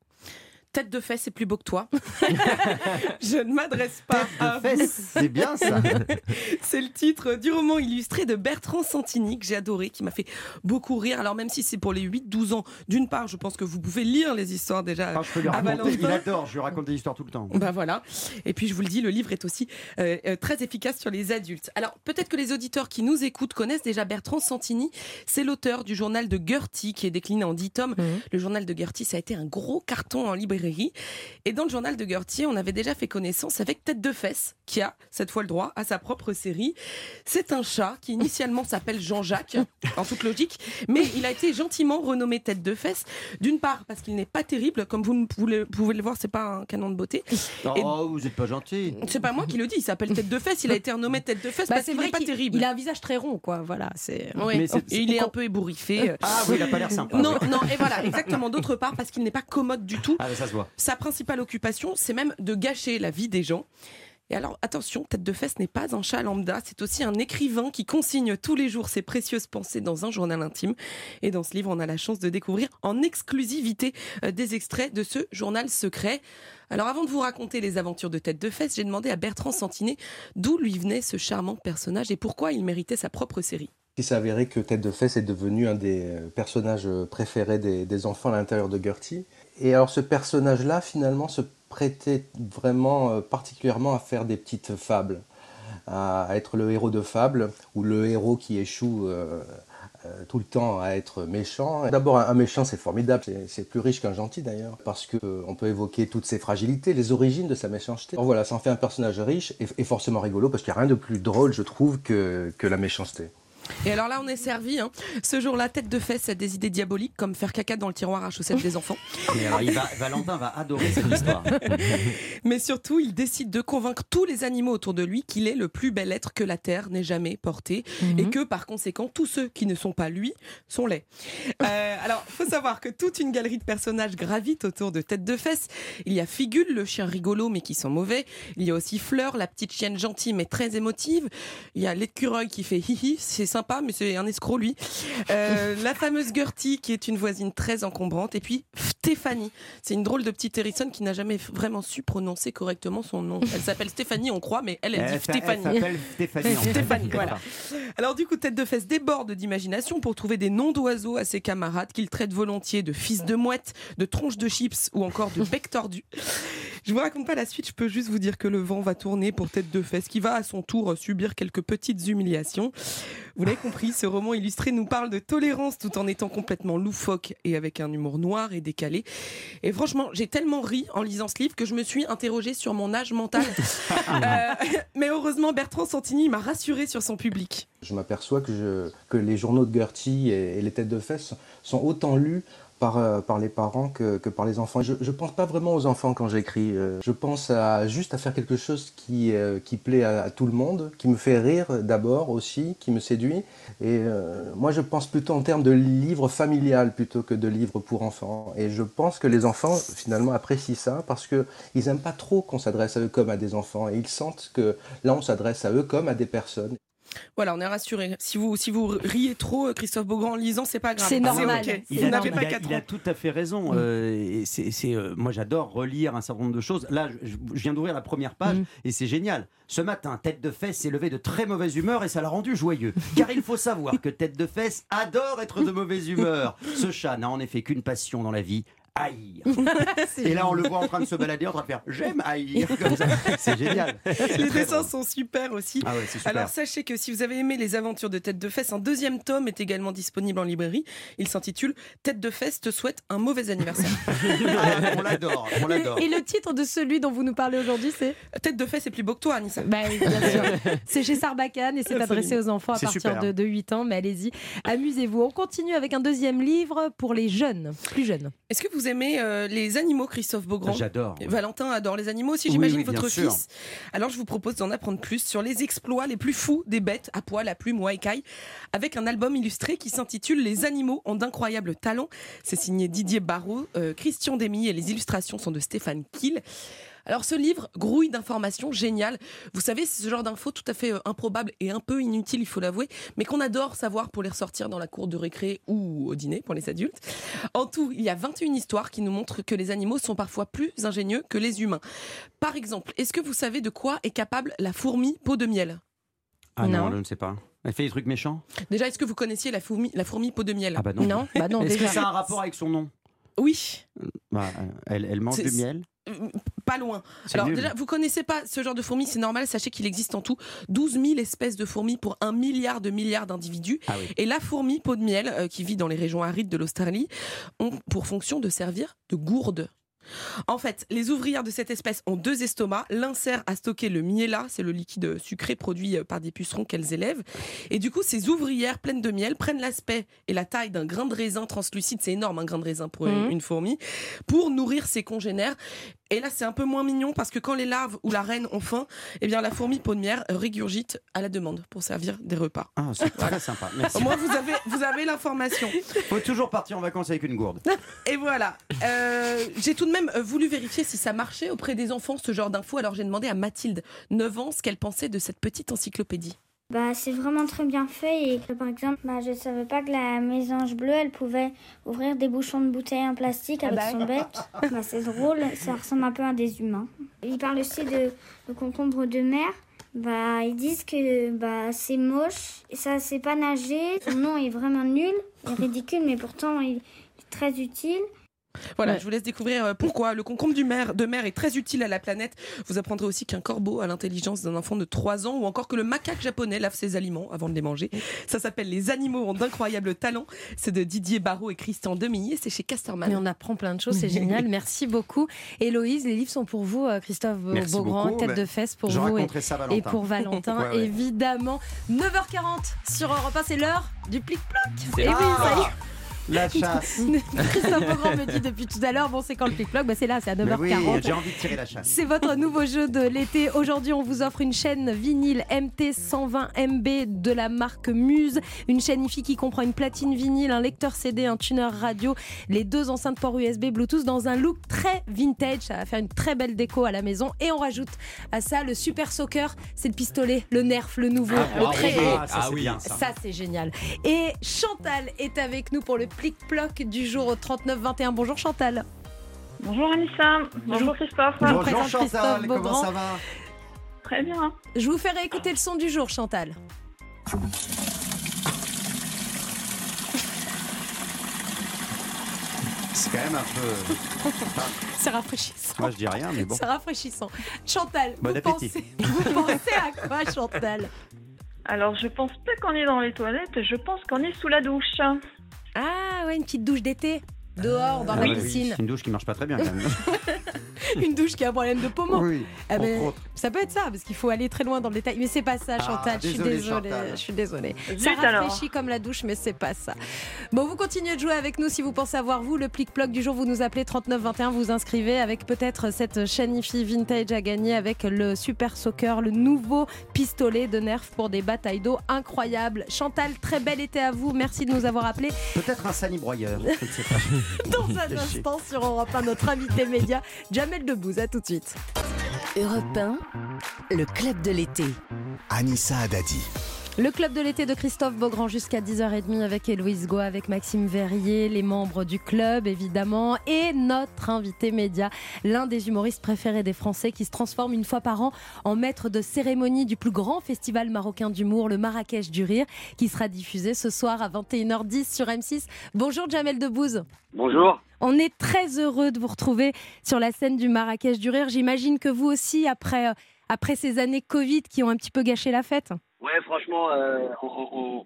Tête de fesse est plus beau que toi. Je ne m'adresse pas à vous. Fesse, c'est bien ça. C'est le titre du roman illustré de Bertrand Santini que j'ai adoré, qui m'a fait beaucoup rire. Alors même si c'est pour les 8-12 ans, d'une part, je pense que vous pouvez lire les histoires déjà Quand je peux lui à raconter, Valentin. il adore, je lui raconte des histoires tout le temps. Bah voilà. Et puis je vous le dis, le livre est aussi euh, euh, très efficace sur les adultes. Alors peut-être que les auditeurs qui nous écoutent connaissent déjà Bertrand Santini. C'est l'auteur du journal de Gertie qui est décliné en 10 tomes. Le journal de Gertie, ça a été un gros carton en librairie. Et dans le journal de Gertie, on avait déjà fait connaissance avec Tête de Fesse, qui a cette fois le droit à sa propre série. C'est un chat qui initialement s'appelle Jean-Jacques, en toute logique, mais il a été gentiment renommé Tête de Fesse. D'une part parce qu'il n'est pas terrible, comme vous pouvez le voir, c'est pas un canon de beauté. Et- Oh, vous êtes pas gentil. c'est pas moi qui le dis, il s'appelle Tête de Fesse, il a été renommé Tête de Fesse Bah, parce qu'il n'est pas qu'il terrible. il a un visage très rond, quoi. Voilà, c'est. Ouais. Mais c'est- Et il est un peu ébouriffé. Ah oui, il a pas l'air sympa. Non, ouais. non, et voilà, exactement. D'autre part, parce qu'il n'est pas commode du tout. Ah, ça se voit. Sa principale occupation, c'est même de gâcher la vie des gens. Et alors, attention, Tête de Fesse n'est pas un chat lambda, c'est aussi un écrivain qui consigne tous les jours ses précieuses pensées dans un journal intime. Et dans ce livre, on a la chance de découvrir en exclusivité euh, des extraits de ce journal secret. Alors, avant de vous raconter les aventures de Tête de Fesse, j'ai demandé à Bertrand Santinet d'où lui venait ce charmant personnage et pourquoi il méritait sa propre série. Il s'est avéré que Tête de Fesse est devenu un des euh, personnages préférés des, des enfants à l'intérieur de Gertie. Et alors ce personnage-là, finalement, se prêtait vraiment euh, particulièrement à faire des petites fables, à, être le héros de fables, ou le héros qui échoue euh, euh, tout le temps à être méchant. D'abord, un, méchant, c'est formidable, c'est- plus riche qu'un gentil d'ailleurs, parce qu'on peut évoquer toutes ses fragilités, les origines de sa méchanceté. Alors voilà, ça en fait un personnage riche et, forcément rigolo, parce qu'il n'y a rien de plus drôle, je trouve, que la méchanceté. Et alors là, on est servi. hein. Ce jour-là, Tête de Fesse a des idées diaboliques comme faire caca dans le tiroir à chaussettes des enfants. Mais alors, il va- Valentin va adorer cette histoire. Mais surtout, il décide de convaincre tous les animaux autour de lui qu'il est le plus bel être que la Terre n'ait jamais porté et que par conséquent, tous ceux qui ne sont pas lui sont laids. Euh, alors, faut savoir que toute une galerie de personnages gravite autour de Tête de Fesse. Il y a Figule, le chien rigolo mais qui sent mauvais. Il y a aussi Fleur, la petite chienne gentille mais très émotive. Il y a l'écureuil qui fait hihi, c'est sympa mais c'est un escroc lui. Euh, la fameuse Gertie qui est une voisine très encombrante. Et puis Stéphanie, c'est une drôle de petite hérissonne qui n'a jamais vraiment su prononcer correctement son nom. Elle s'appelle Stéphanie, on croit, mais elle, elle dit s'a- elle Stéphanie. s'appelle Stéphanie. Stéphanie, voilà. Alors du coup, Tête de Fesse déborde d'imagination pour trouver des noms d'oiseaux à ses camarades qu'il traite volontiers de fils de mouette, de tronche de chips ou encore de bec tordu. Je vous raconte pas la suite, je peux juste vous dire que le vent va tourner pour Tête de Fesse qui va à son tour subir quelques petites humiliations. Vous l'avez compris, ce roman illustré nous parle de tolérance tout en étant complètement loufoque et avec un humour noir et décalé. Et franchement, j'ai tellement ri en lisant ce livre que je me suis interrogée sur mon âge mental. Euh, mais heureusement, Bertrand Santini m'a rassuré sur son public. Je m'aperçois que, les journaux de Gertie et, et les têtes de fesses sont autant lus par, euh, par les parents que, que par les enfants. Je ne pense pas vraiment aux enfants quand j'écris. euh, je pense à, juste à faire quelque chose qui, euh, qui plaît à, tout le monde, qui me fait rire d'abord aussi, qui me séduit. Et moi, je pense plutôt en termes de livre familial plutôt que de livre pour enfants. Et je pense que les enfants, finalement, apprécient ça parce qu'ils n'aiment pas trop qu'on s'adresse à eux comme à des enfants. Et ils sentent que là, on s'adresse à eux comme à des personnes. Voilà, on est rassuré. Si vous, si vous riez trop, Christophe Beaugrand en lisant, c'est pas grave. C'est normal. ok. Il a, il pas a- 4 il a ans. tout à fait raison. Euh, et c'est, c'est, euh, moi, j'adore relire un certain nombre de choses. Là, je, je viens d'ouvrir la première page et c'est génial. Ce matin, Tête de Fesse s'est levé de très mauvaise humeur et ça l'a rendu joyeux. Car il faut savoir que Tête de Fesse adore être de mauvaise humeur. Ce chat n'a en effet qu'une passion dans la vie. Haïr. Et là, on le voit en train de se balader, en train de faire J'aime haïr. C'est génial. Les dessins drôle. sont super aussi. Ah ouais, c'est super. Alors sachez que si vous avez aimé les aventures de Tête de Fesse, un deuxième tome est également disponible en librairie. Il s'intitule Tête de Fesse te souhaite un mauvais anniversaire. Ah, on l'adore, on l'adore. Et le titre de celui dont vous nous parlez aujourd'hui, c'est? Tête de Fesse est plus beau que toi, Anissa. Bah oui, bien sûr. C'est chez Sarbacane et c'est adressé aux enfants à partir de, de 8 ans. Mais allez-y, amusez-vous. On continue avec un deuxième livre pour les jeunes, plus jeunes. Est-ce que vous aimez euh, les animaux, Christophe Beaugrand? J'adore. Valentin adore les animaux aussi, j'imagine, oui, votre sûr. fils. Alors je vous propose d'en apprendre plus sur les exploits les plus fous des bêtes à poil, à plumes ou à avec un album illustré qui s'intitule Les animaux ont d'incroyables talents. C'est signé Didier Barrault, euh, Christian Demy et les illustrations sont de Stéphane Kiel. Alors ce livre grouille d'informations géniales. Vous savez, c'est ce genre d'infos tout à fait euh, improbables et un peu inutiles, il faut l'avouer, mais qu'on adore savoir pour les ressortir dans la cour de récré ou au dîner pour les adultes. En tout, il y a 21 histoires qui nous montrent que les animaux sont parfois plus ingénieux que les humains. Par exemple, est-ce que vous savez de quoi est capable la fourmi peau de miel? Ah non, Non. je ne sais pas. Elle fait des trucs méchants? Déjà, est-ce que vous connaissiez la fourmi, la fourmi peau de miel? Ah bah non. Non, bah non, Est-ce que ça a un rapport avec son nom? Oui, Bah, euh, elle, elle mange du miel? euh, pas loin. Alors nul. déjà, vous connaissez pas ce genre de fourmis, c'est normal. Sachez qu'il existe en tout 12 000 espèces de fourmis pour un milliard de milliards d'individus. Ah oui. Et la fourmi peau de miel, euh, qui vit dans les régions arides de l'Australie, ont pour fonction de servir de gourde. En fait, les ouvrières de cette espèce ont deux estomacs. L'un sert à stocker le miela, c'est le liquide sucré produit euh, par des pucerons qu'elles élèvent. Et du coup, ces ouvrières pleines de miel prennent l'aspect et la taille d'un grain de raisin translucide, c'est énorme un grain de raisin pour Mhm. une fourmi, pour nourrir ses congénères. Et là, c'est un peu moins mignon parce que quand les larves ou la reine ont faim, eh bien, la fourmi miel régurgite à la demande pour servir des repas. Ah, c'est très sympa. Merci. Au moins, vous avez, vous avez l'information. Faut toujours partir en vacances avec une gourde. Et voilà. Euh, j'ai tout de même euh, voulu vérifier si ça marchait auprès des enfants, ce genre d'infos. Alors j'ai demandé à Mathilde, 9 ans, ce qu'elle pensait de cette petite encyclopédie. Bah, c'est vraiment très bien fait et que, par exemple, bah, je savais pas que la mésange bleue, elle pouvait ouvrir des bouchons de bouteilles en plastique avec son bec. Bah, c'est drôle, ça ressemble un peu à des humains. Ils parlent aussi de, de concombre de mer. Bah, ils disent que bah, c'est moche, ça sait pas nager, son nom est vraiment nul, et ridicule, mais pourtant il est très utile. Voilà, Ouais. je vous laisse découvrir euh, pourquoi le concombre du mer, de mer est très utile à la planète. Vous apprendrez aussi qu'un corbeau a l'intelligence d'un enfant de 3 ans ou encore que le macaque japonais lave ses aliments avant de les manger. Ça s'appelle Les animaux ont d'incroyables talents. C'est de Didier Barrault et Christian Demilly et c'est chez Casterman. Mais on apprend plein de choses, c'est génial. Merci beaucoup. Héloïse, les livres sont pour vous, euh, Christophe Merci Beaugrand, beaucoup. tête Ben, de fesse pour vous et, pour Valentin, Ouais, ouais. évidemment. 9h40 sur Europe 1, c'est l'heure du plic-ploc. C'est Et oui, l'heure. ça y est. La chasse. Christophe Beaugrand me dit depuis tout à l'heure, bon, c'est quand le plic-ploc bah, C'est là, c'est à Mais 9h40. oui, j'ai envie de tirer la chasse. C'est votre nouveau jeu de l'été. Aujourd'hui, on vous offre une chaîne vinyle MT120 MB de la marque Muse. Une chaîne IFI qui comprend une platine vinyle, un lecteur CD, un tuner radio, les deux enceintes port USB Bluetooth dans un look très vintage. Ça va faire une très belle déco à la maison. Et on rajoute à ça le Super Soccer. C'est le pistolet, le Nerf, le nouveau. Ah, le très- Ah, ça, Ah oui. bien, ça. ça, c'est génial. Et Chantal est avec nous pour le plic-ploc du jour au 39-21. Bonjour Chantal. Bonjour Anissa, bonjour Christophe. Je vous Bonjour présente Chantal, Christophe comment Beaugrand. ça va? Très bien. Je vous fais réécouter le son du jour, Chantal. C'est quand même un peu. C'est rafraîchissant. Moi je dis rien, mais bon. C'est rafraîchissant. Chantal, Bon vous, appétit. pensez, vous pensez à quoi, Chantal? Alors je pense pas qu'on est dans les toilettes, je pense qu'on est sous la douche. Ah ouais, une petite douche d'été. Dehors, dans Ah la oui, piscine. C'est une douche qui marche pas très bien quand même. Une douche qui a un problème de poumon. Oui, Ah ben, ça peut être ça, parce qu'il faut aller très loin dans le détail. Mais c'est pas ça, Ah, Chantal. je suis désolé, désolée. Chantal. Je suis désolée. Ça rafraîchit comme la douche, mais c'est pas ça. Bon, vous continuez de jouer avec nous si vous pensez avoir vous le plic-ploc du jour. Vous nous appelez 3921, vous inscrivez avec peut-être cette chaîne IFI vintage à gagner avec le Super Soccer, le nouveau pistolet de Nerf pour des batailles d'eau incroyables. Chantal, très bel été à vous. Merci de nous avoir appelés. Peut-être un sais pas. Dans un instant sur Europe 1, notre invité média, Jamel Debbouze. À tout de suite. Europe 1, le club de l'été. Anissa Adadi. Le club de l'été de Christophe Beaugrand jusqu'à 10h30 avec Héloïse Goa, avec Maxime Verrier, les membres du club évidemment, et notre invité média, l'un des humoristes préférés des Français qui se transforme une fois par an en maître de cérémonie du plus grand festival marocain d'humour, le Marrakech du Rire, qui sera diffusé ce soir à 21h10 sur M6. Bonjour Jamel Debbouze. Bonjour. On est très heureux de vous retrouver sur la scène du Marrakech du Rire. J'imagine que vous aussi, après, euh, après ces années Covid qui ont un petit peu gâché la fête. Ouais, franchement, euh, on,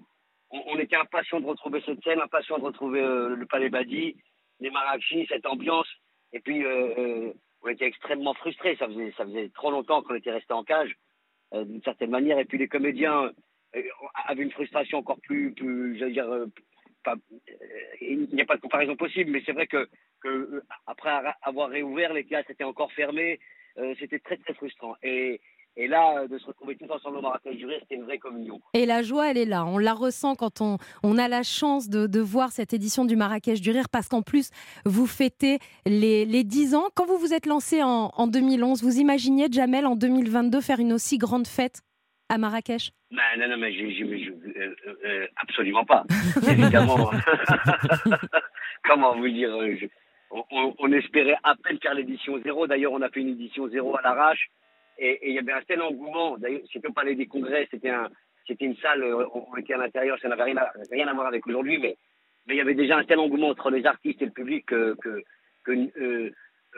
on- on- était impatients de retrouver cette scène, impatients de retrouver euh, le Palais Badi, les marachis, cette ambiance. Et puis, euh, euh, on était extrêmement frustrés. Ça faisait, ça faisait trop longtemps qu'on était resté en cage, euh, d'une certaine manière. Et puis, les comédiens euh, avaient une frustration encore plus, plus j'allais dire, pas- il n'y a pas de comparaison possible, mais c'est vrai que, que après avoir réouvert, les théâtres étaient encore fermés. Euh, c'était très, très frustrant. Et, Et là, euh, de se retrouver tous ensemble au Marrakech du Rire, c'était une vraie communion. Et la joie, elle est là. On la ressent quand on, on a la chance de, de voir cette édition du Marrakech du Rire, parce qu'en plus, vous fêtez les, les 10 ans. Quand vous vous êtes lancé en, en 2011, vous imaginiez, Jamel, en 2022, faire une aussi grande fête à Marrakech? Ben, non, non, mais, je- euh, euh, absolument pas. Évidemment. Comment vous dire je- on, on- on espérait à peine faire l'édition zéro. D'ailleurs, on a fait une édition zéro à l'arrache. Et il y avait un tel engouement. D'ailleurs, c'était au Palais des Congrès. C'était un, c'était une salle. euh, On, était à l'intérieur. Ça n'avait rien à, rien à voir avec aujourd'hui. Mais, mais il y avait déjà un tel engouement entre les artistes et le public que, que, que, euh,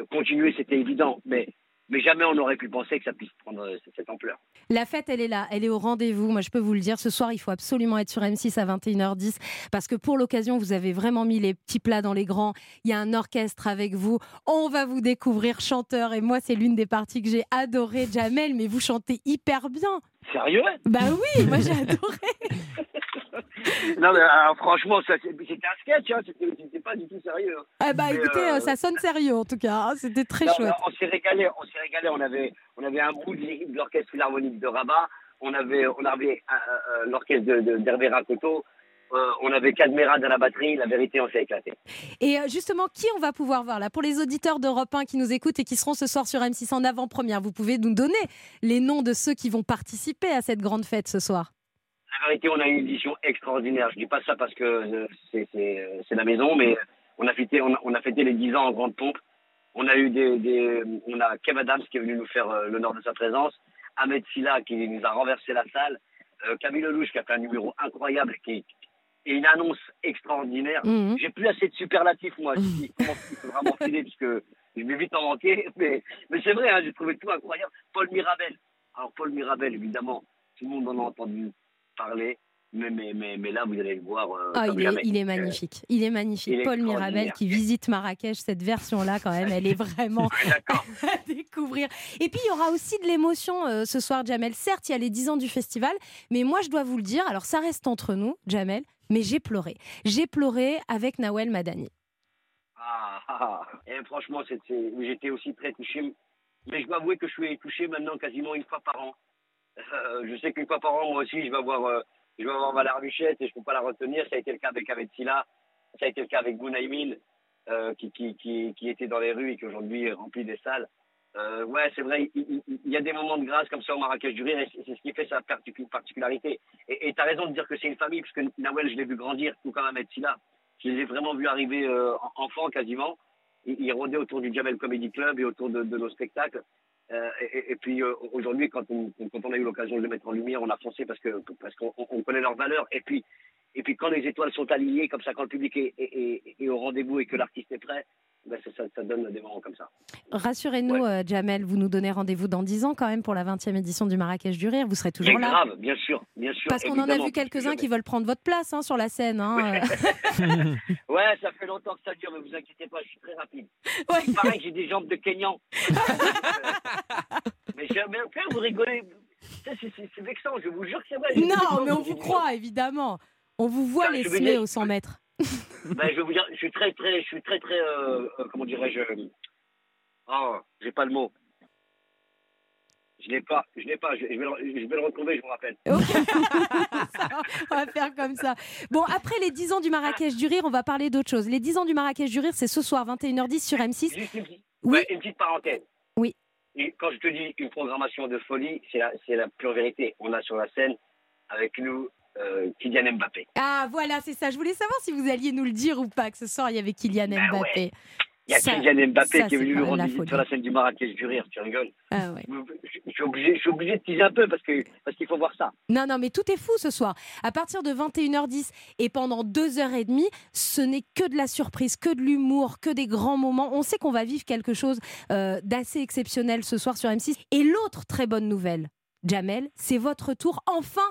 continuer, c'était évident. Mais, mais jamais on n'aurait pu penser que ça puisse prendre euh, cette ampleur. La fête, elle est là, elle est au rendez-vous. Moi, je peux vous le dire, ce soir, il faut absolument être sur M6 à 21h10 parce que pour l'occasion, vous avez vraiment mis les petits plats dans les grands. Il y a un orchestre avec vous. On va vous découvrir chanteur et moi, c'est l'une des parties que j'ai adoré, Jamel, mais vous chantez hyper bien. Sérieux? Bah oui, moi j'ai adoré. Non, mais alors, franchement, ça, c'est- c'était un sketch, hein, c'était pas du tout sérieux. Ah bah Mais, écoutez, euh, ça sonne sérieux en tout cas. hein. C'était très non, chouette. on s'est régalé, on s'est régalé. On avait, on avait un bout de de l'orchestre philharmonique de Rabat, on avait, on avait euh, euh, l'orchestre de- de- d'Hervé Rakoto, euh, on avait Cadmera dans la batterie. La vérité, on s'est éclaté. Et euh, justement, qui on va pouvoir voir là? Pour les auditeurs d'Europe 1 qui nous écoutent et qui seront ce soir sur M6 en avant-première, vous pouvez nous donner les noms de ceux qui vont participer à cette grande fête ce soir. Vérité, on a une édition extraordinaire. Je dis pas ça parce que euh, c'est- euh, c'est la maison, mais on a fêté, on a, on a fêté les 10 ans en grande pompe. On a eu des, des- on a Kev Adams qui est venu nous faire euh, l'honneur de sa présence, Ahmed Silla qui nous a renversé la salle, Camille Lelouch qui a fait un numéro incroyable qui et une annonce extraordinaire. Mhm. J'ai plus assez de superlatifs moi. Il commence- il faut vraiment filer parce que je vais vite en manquer, mais, mais c'est vrai, hein, j'ai trouvé tout incroyable. Paul Mirabel. Alors Paul Mirabel, évidemment, tout le monde en a entendu parler, mais, mais, mais, mais là, vous allez le voir euh, Ah, comme il, est, jamais. il est magnifique. Il est magnifique. il est Paul Mirabel qui visite Marrakech, cette version-là, quand même, elle est vraiment à découvrir. Et puis, il y aura aussi de l'émotion euh, ce soir, Jamel. Certes, il y a les 10 ans du festival, mais moi, je dois vous le dire, alors ça reste entre nous, Jamel, mais j'ai pleuré. J'ai pleuré avec Nawel Madani. Ah, ah, ah. Et franchement, j'étais aussi très touché. Mais je dois avouer que je suis touché maintenant quasiment une fois par an. Euh, je sais qu'une fois par an, moi aussi, je vais avoir, euh, je vais avoir Valar Ruchette et je ne peux pas la retenir. Ça a été le cas avec Ahmed Silla. Ça a été le cas avec Gounaïmin, euh, qui, qui, qui, était dans les rues et qui aujourd'hui remplit des salles. Ouais, c'est vrai, il, y a des moments de grâce comme ça au Marrakech du Rire et c'est ce qui fait sa particu- particularité. Et tu as raison de dire que c'est une famille, puisque Nawel, je l'ai vu grandir, tout comme Ahmed Silla. Je les ai vraiment vus arriver euh, en- enfants quasiment. Ils, ils rôdaient autour du Jamel Comedy Club et autour de nos spectacles. Euh, et, puis euh, aujourd'hui, quand on, quand on a eu l'occasion de les mettre en lumière, on a foncé parce que parce qu'on on connaît leurs valeurs. Et puis et puis quand les étoiles sont alignées comme ça, quand le public est- est- est au rendez-vous et que l'artiste est prêt, ben ça, ça- ça donne des moments comme ça. Rassurez-nous, euh, Jamel, vous nous donnez rendez-vous dans 10 ans quand même pour la 20e édition du Marrakech du Rire. Vous serez toujours là. grave, bien sûr, bien sûr. Parce qu'on en a vu quelques-uns qui veulent prendre votre place hein, sur la scène. hein. Ouais, ça fait longtemps que ça dure, mais vous inquiétez pas, je suis très rapide. Il paraît que j'ai des jambes de Kenyan. mais, je, mais après, vous rigolez. C'est c'est- c'est vexant, je vous jure que c'est vrai. Non, mais on vous croit, évidemment. On vous voit les dire- au 100 mètres. Ben, je vais vous dire, je suis très, très, je suis très, très, euh, euh, comment dirais-je Oh, j'ai pas le mot. Je l'ai pas, je l'ai pas, je, je vais le, je vais le retrouver, je vous rappelle. on va faire comme ça. Bon, après les 10 ans du Marrakech du Rire, on va parler d'autre chose. Les 10 ans du Marrakech du Rire, c'est ce soir, 21h10 sur M6. Juste une petite, ouais, une petite parenthèse. Oui. Et quand je te dis une programmation de folie, c'est la, c'est la pure vérité. On a sur la scène, avec nous, euh, Kylian Mbappé. Ah, voilà, c'est ça. Je voulais savoir si vous alliez nous le dire ou pas, que ce soir, il y avait Kylian Mbappé. Il y a Ça- Kylian Mbappé ça, qui est venu même rendre visite sur la scène du Marrakech du Rire, tu rigoles. Ah ouais. Je, suis obligé, je suis obligé de teaser un peu parce que parce qu'il faut voir ça. Non, non, mais tout est fou ce soir. À partir de 21h10 et pendant 2h30, ce n'est que de la surprise, que de l'humour, que des grands moments. On sait qu'on va vivre quelque chose euh, d'assez exceptionnel ce soir sur M6. Et l'autre très bonne nouvelle, Jamel, c'est votre tour enfin.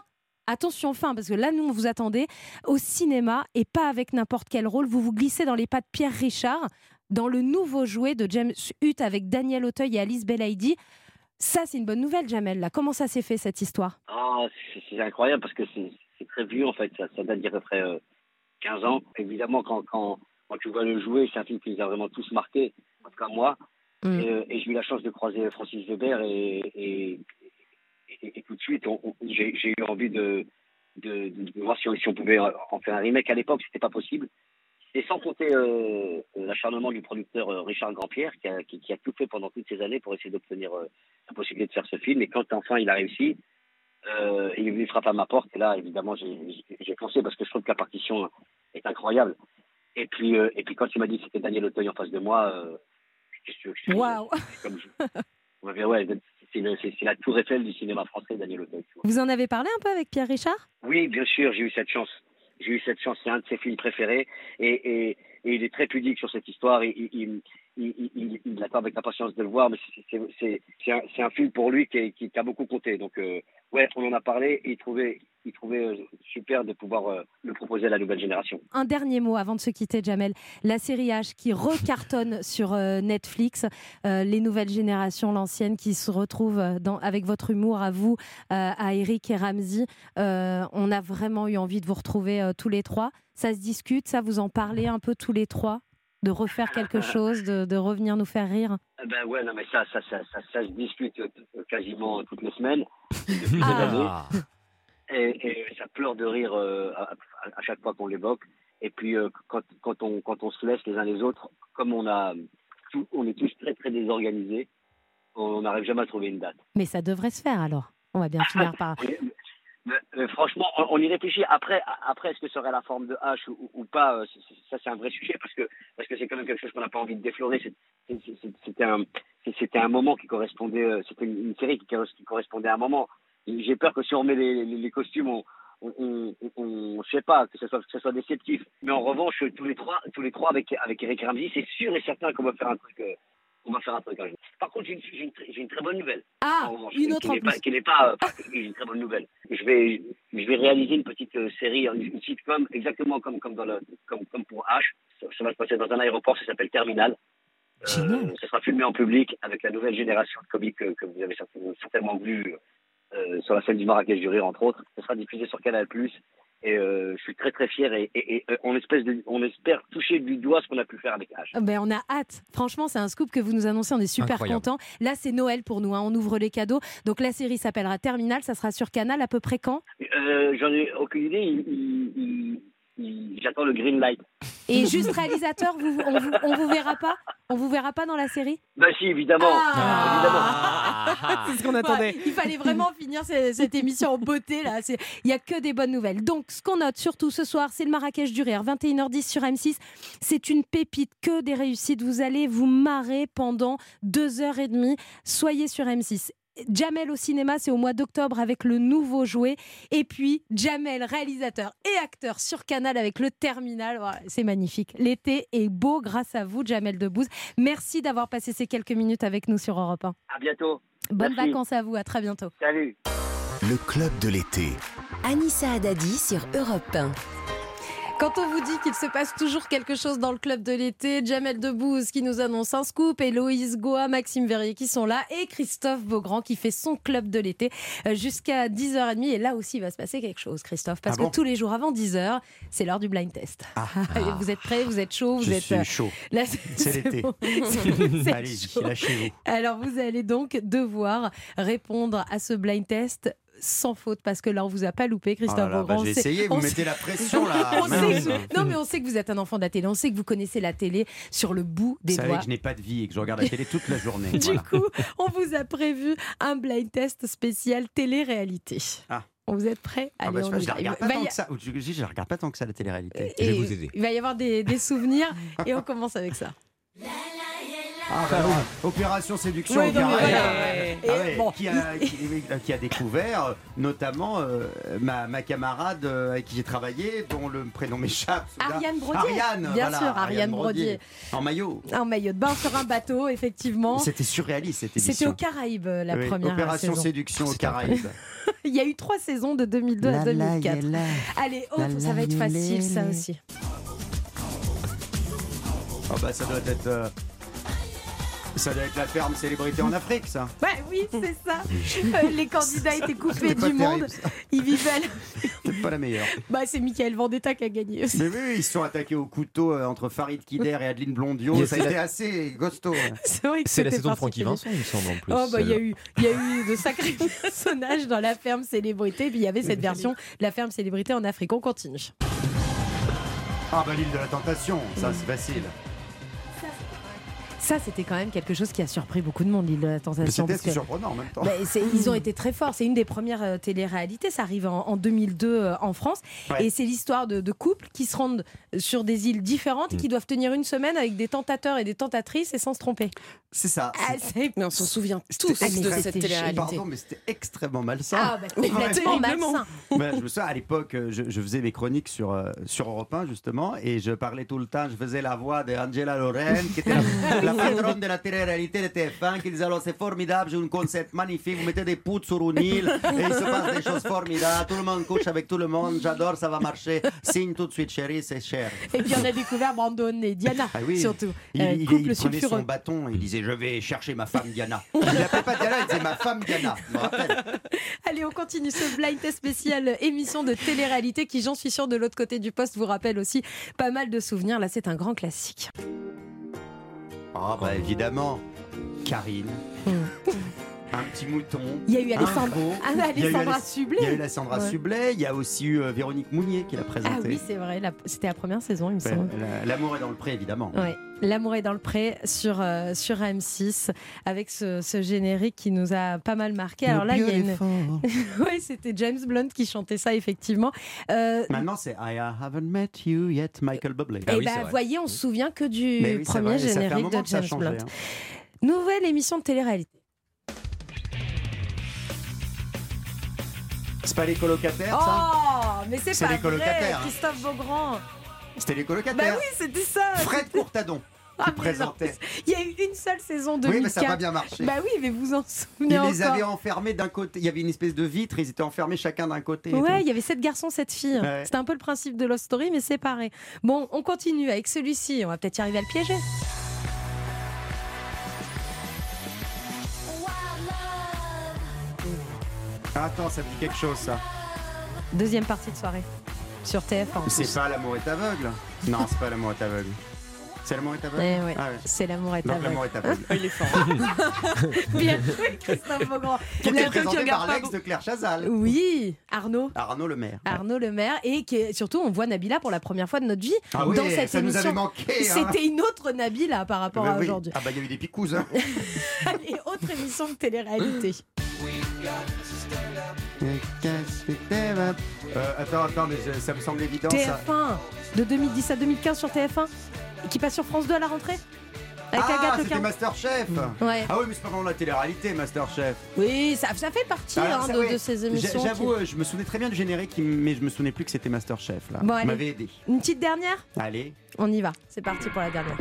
Attention, enfin, parce que là, nous, on vous attendait au cinéma et pas avec n'importe quel rôle. Vous vous glissez dans les pas de Pierre Richard, dans le nouveau jouet de James Hutt avec Daniel Auteuil et Alice Belaïdi. Ça, c'est une bonne nouvelle, Jamel. Là, comment ça s'est fait cette histoire? Ah, c'est- incroyable parce que c'est très vieux en fait. Ça, ça date d'il y a à peu près euh, 15 ans. Évidemment, quand, quand, quand tu vois le jouer, c'est un film qui les a vraiment tous marqués, en tout cas moi. Mm. Et, euh, et j'ai eu la chance de croiser Francis Weber et, et, et, et tout de suite, j'ai eu envie de, de, de- de voir si on, si on pouvait en faire un remake. À l'époque, c'était pas possible. Et sans compter euh, l'acharnement du producteur euh, Richard Grandpierre, qui a, qui, qui a tout fait pendant toutes ces années pour essayer d'obtenir euh, la possibilité de faire ce film. Et quand enfin il a réussi, euh, il est venu frapper à ma porte. Et là, évidemment, j'ai foncé parce que je trouve que la partition est incroyable. Et puis, et puis quand il m'a dit que c'était Daniel Auteuil en face de moi, je te dise Waouh comme je... Ouais, c'est la tour Eiffel du cinéma français, Daniel Auteuil. Vous en avez parlé un peu avec Pierre Richard? Oui, bien sûr, j'ai eu cette chance. J'ai eu cette chance, c'est un de ses films préférés. Et, et, et il est très pudique sur cette histoire. Il, il, il, attend avec impatience de le voir, mais c'est- un, un film pour lui qui, a beaucoup compté. Donc, euh, ouais, on en a parlé et il trouvait, il euh, super de pouvoir euh, le proposer à la nouvelle génération. Un dernier mot avant de se quitter, Jamel. La série H qui recartonne sur Netflix, les nouvelles générations, l'ancienne, qui se retrouvent avec votre humour à vous, à Eric et. Euh, on a vraiment eu envie de vous retrouver tous les trois. Ça se discute, ça vous en parlez un peu tous les trois? De refaire quelque chose, de, de revenir nous faire rire. Eh Ben ouais, non, mais ça, ça, ça, ça, ça se discute euh, quasiment toutes les semaines, depuis des Ah. années. Et, et ça pleure de rire euh, à, à- à chaque fois qu'on l'évoque. Et puis euh, quand, quand, on, quand on se laisse les uns les autres, comme on a tout- on est tous très très désorganisés, on n'arrive jamais à trouver une date. Mais ça devrait se faire alors. On va bien finir par. Franchement, on, y réfléchit. Après, après, est-ce que ça aurait la forme de H ou, pas euh, Ça, c'est un vrai sujet parce que parce que c'est quand même quelque chose qu'on n'a pas envie de déflorer. C'était un moment qui correspondait. euh, C'était une, série qui, corres- qui correspondait à un moment. J'ai peur que si on remet les, costumes, on je sais pas que ce soit que ce soit déceptif. Mais en revanche, tous les trois tous les trois avec avec Eric Ramsey, c'est sûr et certain qu'on va faire un truc. On va faire un truc un jour. Par contre, j'ai une, très- j'ai une très bonne nouvelle. Ah, revanche, une qui autre en n'est pas- plus. qui n'est pas, euh, enfin, j'ai une très bonne nouvelle. Je vais, je vais réaliser une petite euh, série, une, sitcom, exactement comme, comme, dans le, comme, comme pour H. Ça, ça va se passer dans un aéroport, ça s'appelle Terminal. Euh, ça sera filmé en public avec la nouvelle génération de comiques que, que vous avez certainement, certainement vu euh, sur la scène du Marrakech du Rire, entre autres. Ça sera diffusé sur Canal+. Et euh, je suis très très fier et, et, et, euh, on, espèce de, on espère toucher du doigt ce qu'on a pu faire avec H. Ah Ben, on a hâte. Franchement, c'est un scoop que vous nous annoncez. On est super Incroyable. contents. Là, c'est Noël pour nous. hein. On ouvre les cadeaux. Donc, la série s'appellera Terminal. Ça sera sur Canal à peu près quand? Euh, J'en ai aucune idée. Il- il- il- il- J'attends le green light. Et juste réalisateur, vous, on, vous, on vous verra pas? On vous verra pas dans la série? Bah si, évidemment. C'est ce qu'on attendait. Il fallait vraiment finir ce- cette émission en beauté là. C'est- Il y a que des bonnes nouvelles. Donc, ce qu'on note surtout ce soir, c'est le Marrakech du rire, 21h10 sur M6. C'est une pépite, que des réussites. Vous allez vous marrer pendant deux heures et demie. Soyez sur M6. Jamel au cinéma, c'est au mois d'octobre avec le nouveau jouet. Et puis Jamel, réalisateur et acteur sur Canal avec le Terminal. Voilà, c'est magnifique. L'été est beau grâce à vous, Jamel Debbouze. Merci d'avoir passé ces quelques minutes avec nous sur Europe 1. À bientôt. Bonnes Merci. vacances à vous, à très bientôt. Salut. Le club de l'été. Anissa Haddadi sur Europe 1. Quand on vous dit qu'il se passe toujours quelque chose dans le club de l'été, Jamel Debbouze qui nous annonce un scoop, Héloïse Goa, Maxime Verrier qui sont là et Christophe Beaugrand qui fait son club de l'été euh, jusqu'à 10h30. Et là aussi, il va se passer quelque chose, Christophe, parce Ah bon? que tous les jours avant 10h, c'est l'heure du blind test. vous êtes prêts? Vous êtes chaud vous Je êtes, suis euh, chaud. C'est l'été. bon. Chaud. lâchez-vous. Alors, vous allez donc devoir répondre à ce blind test sans faute parce que là on vous a pas loupé Christophe Oh là là, Beaugrand. bah, j'ai On sait- essayé, vous on mettez sait- la pression, là. On sait Mince. que- non mais on sait que vous êtes un enfant de la télé, on sait que vous connaissez la télé sur le bout Vous des savez doigts. que je n'ai pas de vie et que je regarde la télé toute la journée. Du Voilà. coup, on vous a prévu un blind test spécial télé-réalité. Ah. Vous êtes prêts Ah Allez, bah, je pas, y je la va. regarde pas tant y- que ça. Je, je- je la regarde pas tant que ça la télé-réalité. et Il va y avoir des, des souvenirs et on commence avec ça. Ah, bah oui. Opération séduction au non, mais Ah ouais. bon. qui, a, qui- qui a découvert notamment euh, ma, ma camarade euh, avec qui j'ai travaillé, dont le prénom m'échappe. Ariane Brodier. Ariane, Bien voilà, sûr, Ariane Brodier. En maillot. Un maillot de bain sur un bateau, effectivement. C'était surréaliste cette émission. C'était aux Caraïbes la Oui, première Opération saison. séduction aux Caraïbes. Il y a eu trois saisons de 2002 à La, la, 2004. la, la. Allez, ça va être facile, la, ça aussi. Oh bah ça doit être. euh, Ça doit être la ferme célébrité en Afrique, ça. Bah oui, c'est ça. Euh, les candidats étaient coupés du monde. Ils vivaient. C'est pas la meilleure. Bah c'est Michael Vendetta qui a gagné aussi. Mais oui, ils se sont attaqués au couteau euh, entre Farid Kider et Adeline Blondio. Ça a été la- assez costaud. ouais. C'est vrai que C'est la saison de Francky. Vincent, il me semble en plus. Oh bah il y a eu il y a eu de sacrés personnages dans la ferme célébrité puis il y avait cette version la ferme célébrité en Afrique. On continue. Ah bah l'île de la tentation, ça c'est facile. Ça c'était quand même quelque chose qui a surpris beaucoup de monde l'île de la tentation. c'était surprenant en même temps. Bah, ils ont été très forts. C'est une des premières euh, téléréalités. Ça arrive en, en 2002 euh, en France. Ouais. Et c'est l'histoire de, de couples qui se rendent sur des îles différentes et qui doivent tenir une semaine avec des tentateurs et des tentatrices et sans se tromper. C'est ça. Ah, Mais on s'en souvient C'était tous de extrêmement- cette télé-réalité. Pardon, mais c'était extrêmement malsain. Ah, bah, complètement malsain. Je me souviens, à l'époque, euh, je, je faisais mes chroniques sur, euh, sur Europe 1, justement, et je parlais tout le temps, je faisais la voix d'Angela Loren, qui était la, la patronne de la télé-réalité de TF1, qui disait alors c'est formidable, j'ai un concept magnifique, vous mettez des poutres sur une île, et il se passe des choses formidables, tout le monde couche avec tout le monde, j'adore, ça va marcher, signe tout de suite, chérie, c'est cher. Et puis on a découvert Brandon et Diana, Ah oui. surtout. Il, Euh, il- il prenait son bâton, il disait je vais chercher ma femme Diana. Il l'appelait pas Diana, il disait ma femme Diana. Allez, on continue ce blind test spécial émission de télé-réalité qui, j'en suis sûre, de l'autre côté du poste, vous rappelle aussi pas mal de souvenirs. Là, c'est un grand classique. Ah bah évidemment, Karine. Un petit mouton. Il y a eu un Alessandra- veau. Ah, Il y a eu Alessandra Aless- Sublet. Il y a eu Alessandra Ouais. Sublet. Il y a aussi eu euh, Véronique Mounier qui l'a Ah présenté. oui, c'est vrai, la- c'était la première saison, il me Ouais, semble. la- L'amour est dans le pré, évidemment. Ouais. L'amour est dans le pré sur, euh, sur AM6 avec ce, ce générique qui nous a pas mal marqué. Alors là, il y a une. oui, c'était James Blunt qui chantait ça, effectivement. Euh, Maintenant, c'est I haven't met you yet, Michael Bublé. et bah, voyez, on se souvient que du oui, premier générique de James changé, Blunt. hein. Nouvelle émission de télé-réalité. C'est pas les colocataires, ça? Oh, mais c'est C'est pas les colocataires, vrai, hein. Christophe Beaugrand. C'était les Bah colocataires. oui, c'était ça. Fred Courtadon Ah, non, présentait. Il y a eu une seule saison de Oui, mais ça a pas bien marché. Bah oui, mais vous en Ils souvenez les encore. avaient enfermés d'un côté. Il y avait une espèce de vitre, ils étaient enfermés chacun d'un côté. Ouais, il y avait sept garçons, sept filles. Ouais. C'était un peu le principe de Lost Story, mais séparé. Bon, on continue avec celui-ci. On va peut-être y arriver à le piéger. Attends, ça me dit quelque chose, ça. Deuxième partie de soirée sur TF1. en C'est pas l'amour est aveugle. Non, c'est pas l'amour est aveugle. C'est l'amour est aveugle. Eh ouais, Ah ouais. C'est l'amour est aveugle. l'amour est aveugle. Il est fort. Bien joué, Christophe Beaugrand. Qui était présenté par l'ex de Claire Chazal. Oui, Arnaud. Arnaud Le Maire. Arnaud Le Maire et qui est- surtout on voit Nabila pour la première fois de notre vie Ah oui, dans cette ça nous émission. avait manqué, hein. C'était une autre Nabila par rapport Bah à oui. aujourd'hui. Ah bah il y a eu des picouses. hein. Allez, autre émission de télé-réalité. Euh, attends, attends, mais je- ça me semble évident ça. TF1 de 2010 à 2015 sur TF1 et qui passe sur France 2 à la rentrée avec ah, Agathe c'était Caron. Masterchef Ouais. Ah oui, mais c'est pas vraiment la télé-réalité, Masterchef. Oui, ça, ça fait partie Ah, hein, ça, de, oui. de ces J'a- émissions. J'avoue, qui- euh, je me souvenais très bien du générique, mais je me souvenais plus que c'était Masterchef. Là. Bon, Vous allez. m'avez aidé. Une petite dernière? Allez. On y va, c'est parti pour la dernière.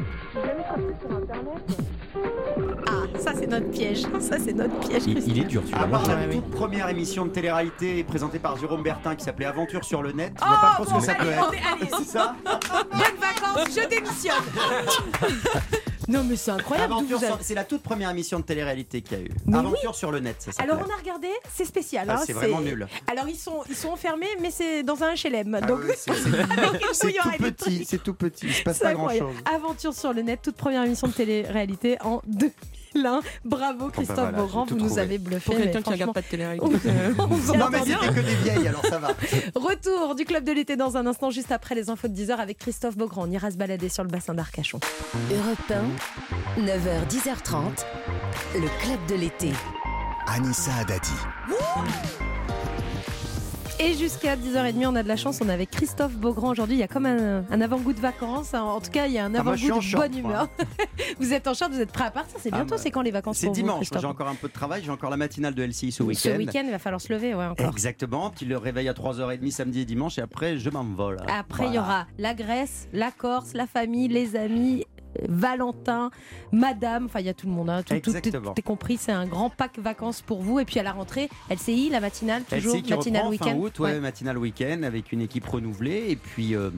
Ça c'est notre piège. Ça c'est notre piège. Il, il est dur À celui-là. part la toute première émission de télé-réalité présentée par Jérôme Bertin qui s'appelait Aventure sur le net, je Oh, vois pas trop ce que ça peut allez, être. allez. C'est ça Bonnes vacances, je démissionne. non mais c'est incroyable. d'où Aventure vous avez- sur- C'est la toute première émission de télé-réalité qu'il y a eu. Mais Aventure sur le net, ça s'appelait. Alors on a regardé, c'est spécial. Ah, hein, c'est vraiment nul. Alors ils sont, ils sont enfermés, mais c'est dans un HLM. Ah donc c'est- c'est- C'est tout petit, c'est tout petit, il se passe C'est pas incroyable. grand-chose. Aventure sur le net, toute première émission de télé-réalité en 2001. Bravo Christophe bah voilà, Beaugrand, j'ai tout vous nous trouvé. avez bluffé. Pour quelqu'un qui regarde pas de télé-réalité. on vous Non mais c'était que des vieilles, alors ça va. Retour du club de l'été dans un instant, juste après les infos de 10h avec Christophe Beaugrand. On ira se balader sur le bassin d'Arcachon. Europe 1, 9h, 10h30, le club de l'été. Anissa Adati. Et jusqu'à 10h30, on a de la chance, on est avec Christophe Beaugrand aujourd'hui. Il y a comme un, un avant-goût de vacances. hein. En tout cas, il y a un Ah, suis avant-goût de short, bonne humeur. vous êtes en short, vous êtes prêt à partir? C'est Ah, bientôt, bah, c'est quand les vacances C'est dimanche, j'ai encore un peu de travail, j'ai encore la matinale de LCI ce week-end. Ce week-end, il va falloir se lever, ouais, encore. Exactement, puis le réveil à 3h30 samedi et dimanche et après je m'envole. Après, il y aura la Grèce, la Corse, la famille, les amis. Valentin, Madame, enfin il y a tout le monde, hein, tout, tout- tout- est compris, c'est un grand pack vacances pour vous. Et puis à la rentrée, LCI, la matinale, toujours LCI matinale week-end. août, ouais, Ouais. matinale week-end avec une équipe renouvelée et puis euh,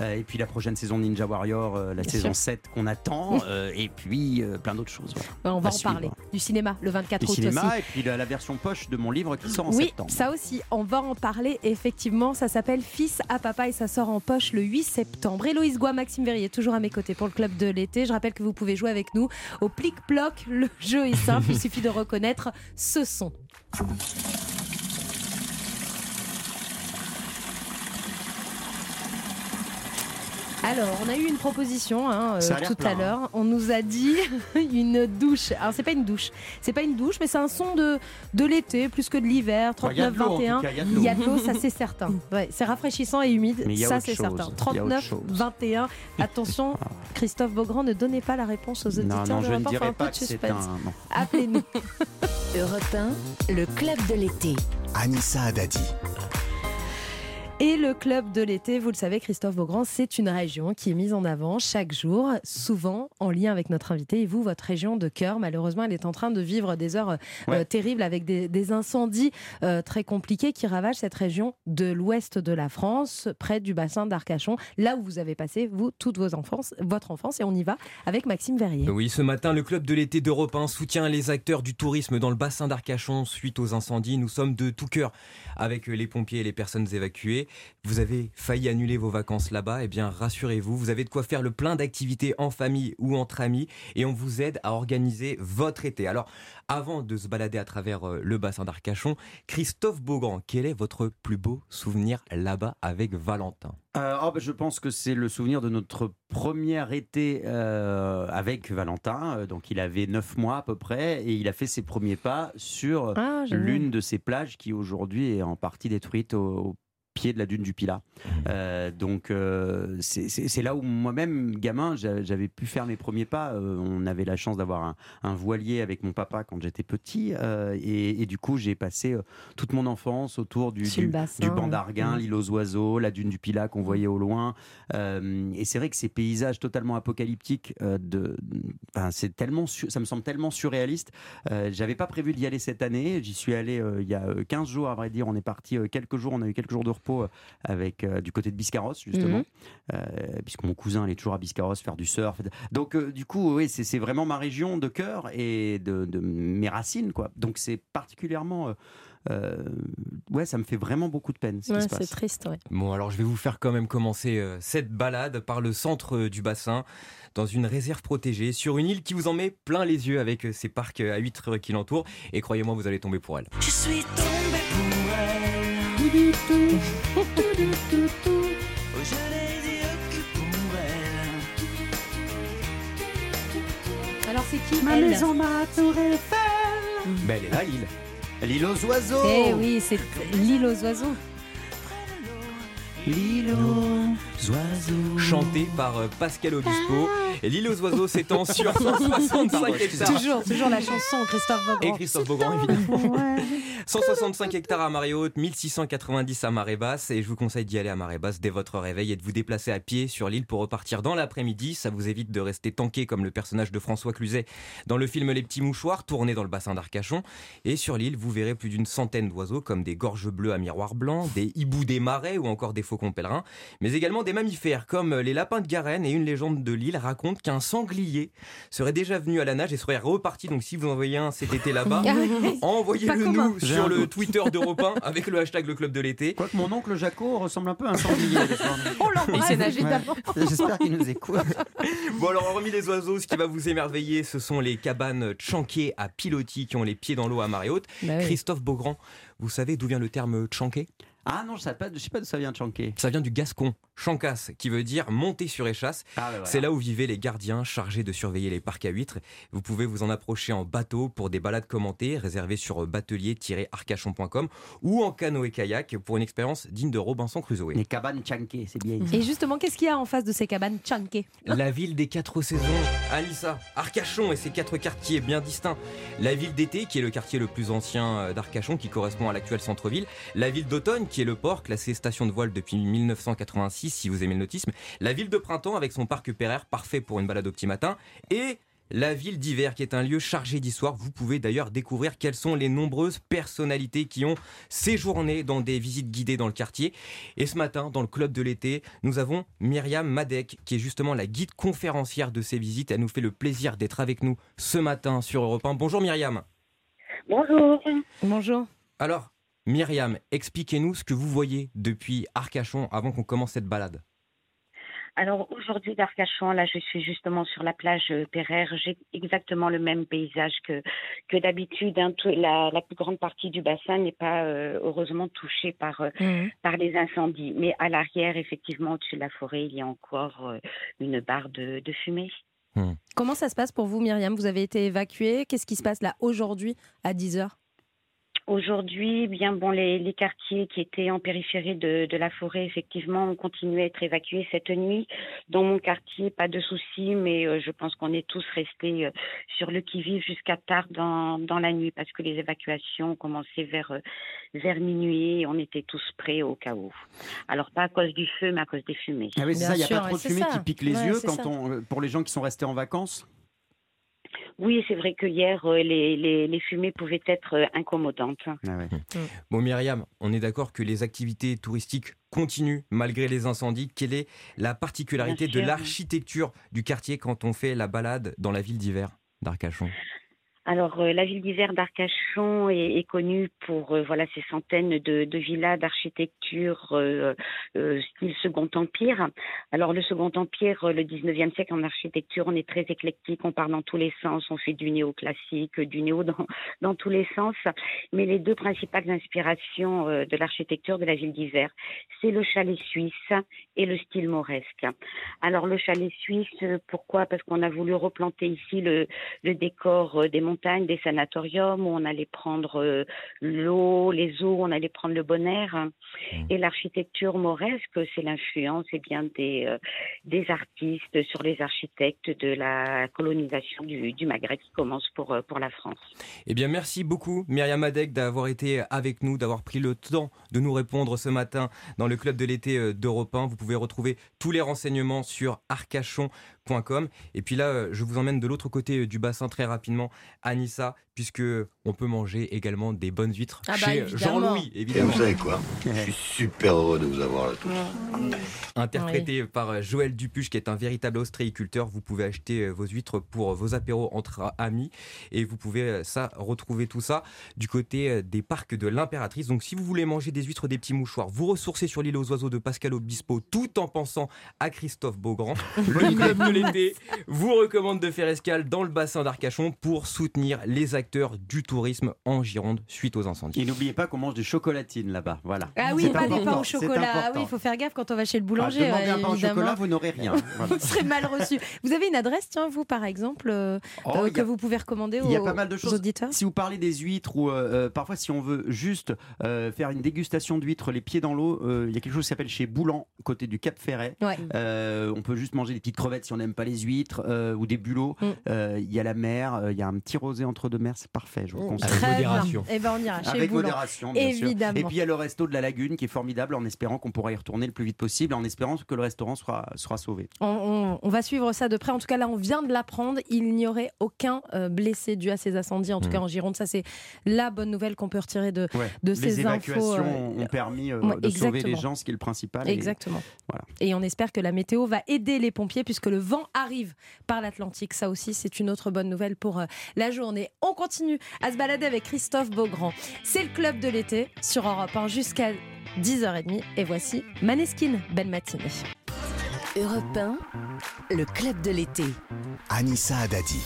euh, et puis la prochaine saison de Ninja Warrior, euh, la Bien saison sûr. 7 qu'on attend euh, et puis plein d'autres choses. Ouais, on va À en suivre. parler. Du cinéma, le 24 Du août cinéma aussi. et puis la, la version poche de mon livre qui sort en oui, septembre. ça aussi, on va en parler. Effectivement, ça s'appelle Fils à papa et ça sort en poche le 8 septembre. Héloïse Goua, Maxime Verrier, toujours à mes côtés pour le club de l'été. Je rappelle que vous pouvez jouer avec nous au plic-ploc. Le jeu est simple, il suffit de reconnaître ce son. Alors, on a eu une proposition hein, euh, tout plein, à hein. l'heure. On nous a dit une douche. Alors, c'est pas une douche. C'est pas une douche, mais c'est un son de, de l'été plus que de l'hiver. Bah, il y a de l'eau, en tout 39-21. cas, il y a de l'eau. ça c'est certain. Ouais, c'est rafraîchissant et humide. Mais ça c'est certain. Il y a autre 39, chose. 21. Attention, Christophe Beaugrand, ne donnez pas la réponse aux auditeurs. Non, je ne peu pas de que c'est un. Appelez-nous. Europe 1, le club de l'été. Anissa Haddadi. Et le club de l'été, vous le savez, Christophe Beaugrand, c'est une région qui est mise en avant chaque jour, souvent en lien avec notre invité. Et vous, votre région de cœur, malheureusement, elle est en train de vivre des heures euh, terribles avec des, des incendies euh, très compliqués qui ravagent cette région de l'ouest de la France, près du bassin d'Arcachon, là où vous avez passé, vous, toute vos enfances, votre enfance. Et on y va avec Maxime Verrier. Oui, ce matin, le club de l'été d'Europe 1 soutient les acteurs du tourisme dans le bassin d'Arcachon suite aux incendies. Nous sommes de tout cœur avec les pompiers et les personnes évacuées. Vous avez failli annuler vos vacances là-bas, eh bien rassurez-vous, vous avez de quoi faire le plein d'activités en famille ou entre amis et on vous aide à organiser votre été. Alors, avant de se balader à travers euh, le bassin d'Arcachon, Christophe Beaugrand, quel est votre plus beau souvenir là-bas avec Valentin? Euh, oh, bah, je pense que c'est le souvenir de notre premier été euh, avec Valentin. Euh, Donc il avait 9 mois à peu près et il a fait ses premiers pas sur Ah, l'une de ces plages qui aujourd'hui est en partie détruite au, au pied de la dune du Pilat. Euh, donc euh, c'est là où moi-même, gamin, j'a- j'avais pu faire mes premiers pas. Euh, on avait la chance d'avoir un, un voilier avec mon papa quand j'étais petit euh, et, et du coup j'ai passé euh, toute mon enfance autour du, du, bassin, du ouais. banc d'Arguin, Mhm. l'île aux oiseaux, la dune du Pilat qu'on voyait au loin. Euh, et c'est vrai que ces paysages totalement apocalyptiques, euh, de, enfin, c'est tellement, ça me semble tellement surréaliste. Euh, J'avais pas prévu d'y aller cette année. J'y suis allé euh, il y a euh, 15 jours, à vrai dire. On est parti euh, quelques jours. On a eu quelques jours de repos euh, avec euh, du côté de Biscarros justement, Mhm. Euh, puisque mon cousin il est toujours à Biscarros faire du surf. Donc euh, du coup, oui, c'est vraiment ma région de cœur et de, de mes racines, quoi. Donc c'est particulièrement, euh, euh, ouais, ça me fait vraiment beaucoup de peine ce Ouais, c'est triste, ouais. Bon, alors je vais vous faire quand même commencer euh, cette balade par le centre euh, du bassin, dans une réserve protégée, sur une île qui vous en met plein les yeux avec euh, ses parcs euh, à huîtres qui l'entourent. Et croyez-moi, vous allez tomber pour elle. Je suis tombée pour Alors c'est qui Ma elle maison, ma tour Eiffel Ben, elle est là, l'île. L'île aux oiseaux Eh oui, c'est l'île aux oiseaux. L'île aux oiseaux. Chanté par euh, Pascal Obispo. Et l'île aux oiseaux s'étend sur 165 hectares. Toujours, toujours la chanson, Christophe Et Beaugrand. Christophe Beaugrand, évidemment. 165 hectares à marée haute, 1690 à marée basse. Et je vous conseille d'y aller à marée basse dès votre réveil et de vous déplacer à pied sur l'île pour repartir dans l'après-midi. Ça vous évite de rester tanké comme le personnage de François Cluzet dans le film Les Petits Mouchoirs, tourné dans le bassin d'Arcachon. Et sur l'île, vous verrez plus d'une centaine d'oiseaux comme des gorges bleues à miroir blanc, des hiboux des marais ou encore des faucons pèlerins. Mais également des mammifères comme les lapins de Garenne. Et une légende de l'île raconte qu'un sanglier serait déjà venu à la nage et serait reparti. Donc si vous en voyez un cet été là-bas, envoyez-le nous sur le doute. Twitter d'Europe 1 avec le hashtag le club de l'été. Quoique mon oncle Jaco ressemble un peu à un sanglier. On l'embrasse, évidemment. J'espère qu'il nous écoute. Bon alors hormis les oiseaux, ce qui va vous émerveiller, ce sont les cabanes Tchanké à pilotis qui ont les pieds dans l'eau à marée haute. Bah oui. Christophe Beaugrand, vous savez d'où vient le terme Tchanké Ah non, je sais pas, je sais pas d'où ça vient de Chanké. Ça vient du gascon, chancas, qui veut dire monter sur échasse. Ah, bah voilà. C'est là où vivaient les gardiens chargés de surveiller les parcs à huîtres. Vous pouvez vous en approcher en bateau pour des balades commentées, réservées sur batelier-arcachon.com ou en canoë-kayak pour une expérience digne de Robinson Crusoe. Les cabanes Chanké, c'est bien. Et justement, qu'est-ce qu'il y a en face de ces cabanes Chanké La ville des quatre saisons, Alissa, Arcachon et ses quatre quartiers bien distincts. La ville d'été, qui est le quartier le plus ancien euh, d'Arcachon, qui correspond à l'actuel centre-ville. La ville d'automne, Villequier-le-Port, classée station de voile depuis 1986 si vous aimez le nautisme. La ville de printemps avec son parc Pereire, parfait pour une balade au petit matin. Et la ville d'hiver qui est un lieu chargé d'histoire. Vous pouvez d'ailleurs découvrir quelles sont les nombreuses personnalités qui ont séjourné dans des visites guidées dans le quartier. Et ce matin, dans le club de l'été, nous avons Myriam Madek qui est justement la guide conférencière de ces visites. Elle nous fait le plaisir d'être avec nous ce matin sur Europe 1. Bonjour Myriam. Bonjour. Bonjour. Alors, Myriam, expliquez-nous ce que vous voyez depuis Arcachon avant qu'on commence cette balade. Alors aujourd'hui d'Arcachon, là je suis justement sur la plage euh, Pereire. J'ai exactement le même paysage que, que d'habitude. hein. La, la plus grande partie du bassin n'est pas euh, heureusement touchée par, euh, Mhm. par les incendies. Mais à l'arrière, effectivement, au-dessus de la forêt, il y a encore euh, une barre de, de fumée. Comment ça se passe pour vous, Myriam? Vous avez été évacuée. Qu'est-ce qui se passe là aujourd'hui à 10h Aujourd'hui, bien bon, les, les quartiers qui étaient en périphérie de, de la forêt, effectivement, ont continué à être évacués cette nuit. Dans mon quartier, pas de souci, mais euh, je pense qu'on est tous restés euh, sur le qui-vive jusqu'à tard dans, dans la nuit parce que les évacuations ont commencé vers, euh, vers minuit et on était tous prêts au cas où. Alors, pas à cause du feu, mais à cause des fumées. Ah oui, c'est ça, il n'y a pas trop de fumée qui pique les yeux quand on, euh, pour les gens qui sont restés en vacances Oui, c'est vrai que hier, euh, les, les, les fumées pouvaient être euh, incommodantes. Bon Myriam, on est d'accord que les activités touristiques continuent malgré les incendies. Quelle est la particularité Bien de l'architecture du quartier quand on fait la balade dans la ville d'hiver d'Arcachon? Alors, euh, la ville d'hiver d'Arcachon est, est connue pour euh, voilà ces centaines de, de villas d'architecture euh, euh, style Second Empire. Alors, le Second Empire, euh, le 19e siècle en architecture, on est très éclectique, on part dans tous les sens, on fait du néoclassique, du néo dans, dans tous les sens. Mais les deux principales inspirations euh, de l'architecture de la ville d'hiver, c'est le chalet suisse et le style mauresque. Alors, le chalet suisse, pourquoi? Parce qu'on a voulu replanter ici le, le décor des montagnes, des sanatoriums, où on allait prendre euh, l'eau, les eaux, on allait prendre le bon air. Et l'architecture mauresque, c'est l'influence eh bien des, euh, des artistes sur les architectes de la colonisation du, du Maghreb qui commence pour, euh, pour la France. Eh bien, merci beaucoup, Myriam Adek, d'avoir été avec nous, d'avoir pris le temps de nous répondre ce matin dans le club de l'été d'Europe 1. Vous pouvez retrouver tous les renseignements sur arcachon.com. Et puis là, euh, je vous emmène de l'autre côté euh, du bassin très rapidement, à Nissa, puisque on peut manger également des bonnes huîtres Ah bah, chez évidemment. Jean-Louis, Et évidemment. vous savez quoi? Je suis super heureux de vous avoir là tous. Interprété par euh, Joël Dupuche, qui est un véritable ostréiculteur. Vous pouvez acheter euh, vos huîtres pour euh, vos apéros entre amis. Et vous pouvez euh, ça retrouver tout ça du côté euh, des parcs de l'Impératrice. Donc si vous voulez manger des huîtres, des petits mouchoirs, vous ressourcez sur l'île aux oiseaux de Pascal Obispo tout en pensant à Christophe Beaugrand. Le l'été vous recommande de faire escale dans le bassin d'Arcachon pour soutenir les acteurs du tourisme en Gironde suite aux incendies. Et n'oubliez pas qu'on mange des chocolatines là-bas. Voilà. Ah oui, pas des pains important, au chocolat. Ah important. oui, il faut faire gaffe quand on va chez le Ah, boulanger. demandez ouais, un pain au chocolat, vous n'aurez rien. Voilà. Vous serez mal reçu. Vous avez une adresse, tiens, vous, par exemple, euh, Oh, euh, que a- vous pouvez recommander aux, Il y a pas mal de aux choses. auditeurs Si vous parlez des huîtres ou euh, euh, parfois si on veut juste euh, faire une dégustation d'huîtres les pieds dans l'eau, euh, il y a quelque chose qui s'appelle chez Boulan, côté du Cap Ferret. Ouais. Euh, on peut juste manger des petites crevettes si on n'aime pas les huîtres euh, ou des bulots. Mm. Euh, Il y a la mer, euh, il y a un petit rosé entre deux mers, c'est parfait. Je vous conseille. Très bien. Eh ben, on ira chez Avec Boulan. modération, bien sûr. Évidemment. Et puis il y a le resto de la Lagune qui est formidable en espérant qu'on pourra y retourner le plus vite possible, en espérant que le restaurant sera, sera sauvé. On, on- on va suivre ça de près. En tout cas, là, on vient de l'apprendre. Il n'y aurait aucun euh, blessé dû à ces incendies, en tout Mm. cas en Gironde. Ça, c'est la bonne nouvelle qu'on peut retirer de, Ouais. de les ces évacuations infos. euh, ont- permis euh, ouais, de sauver les gens, ce qui est le principal. et- Exactement. Voilà. Et on espère que la météo va aider les pompiers puisque le vent arrive par l'Atlantique. Ça aussi, c'est une autre bonne nouvelle pour euh, la journée. On continue à se balader avec Christophe Beaugrand. C'est le club de l'été sur Europe 1 jusqu'à 10h30. Et voici Maneskin. Belle matinée. Europe 1, le club de l'été. Anissa Adadi.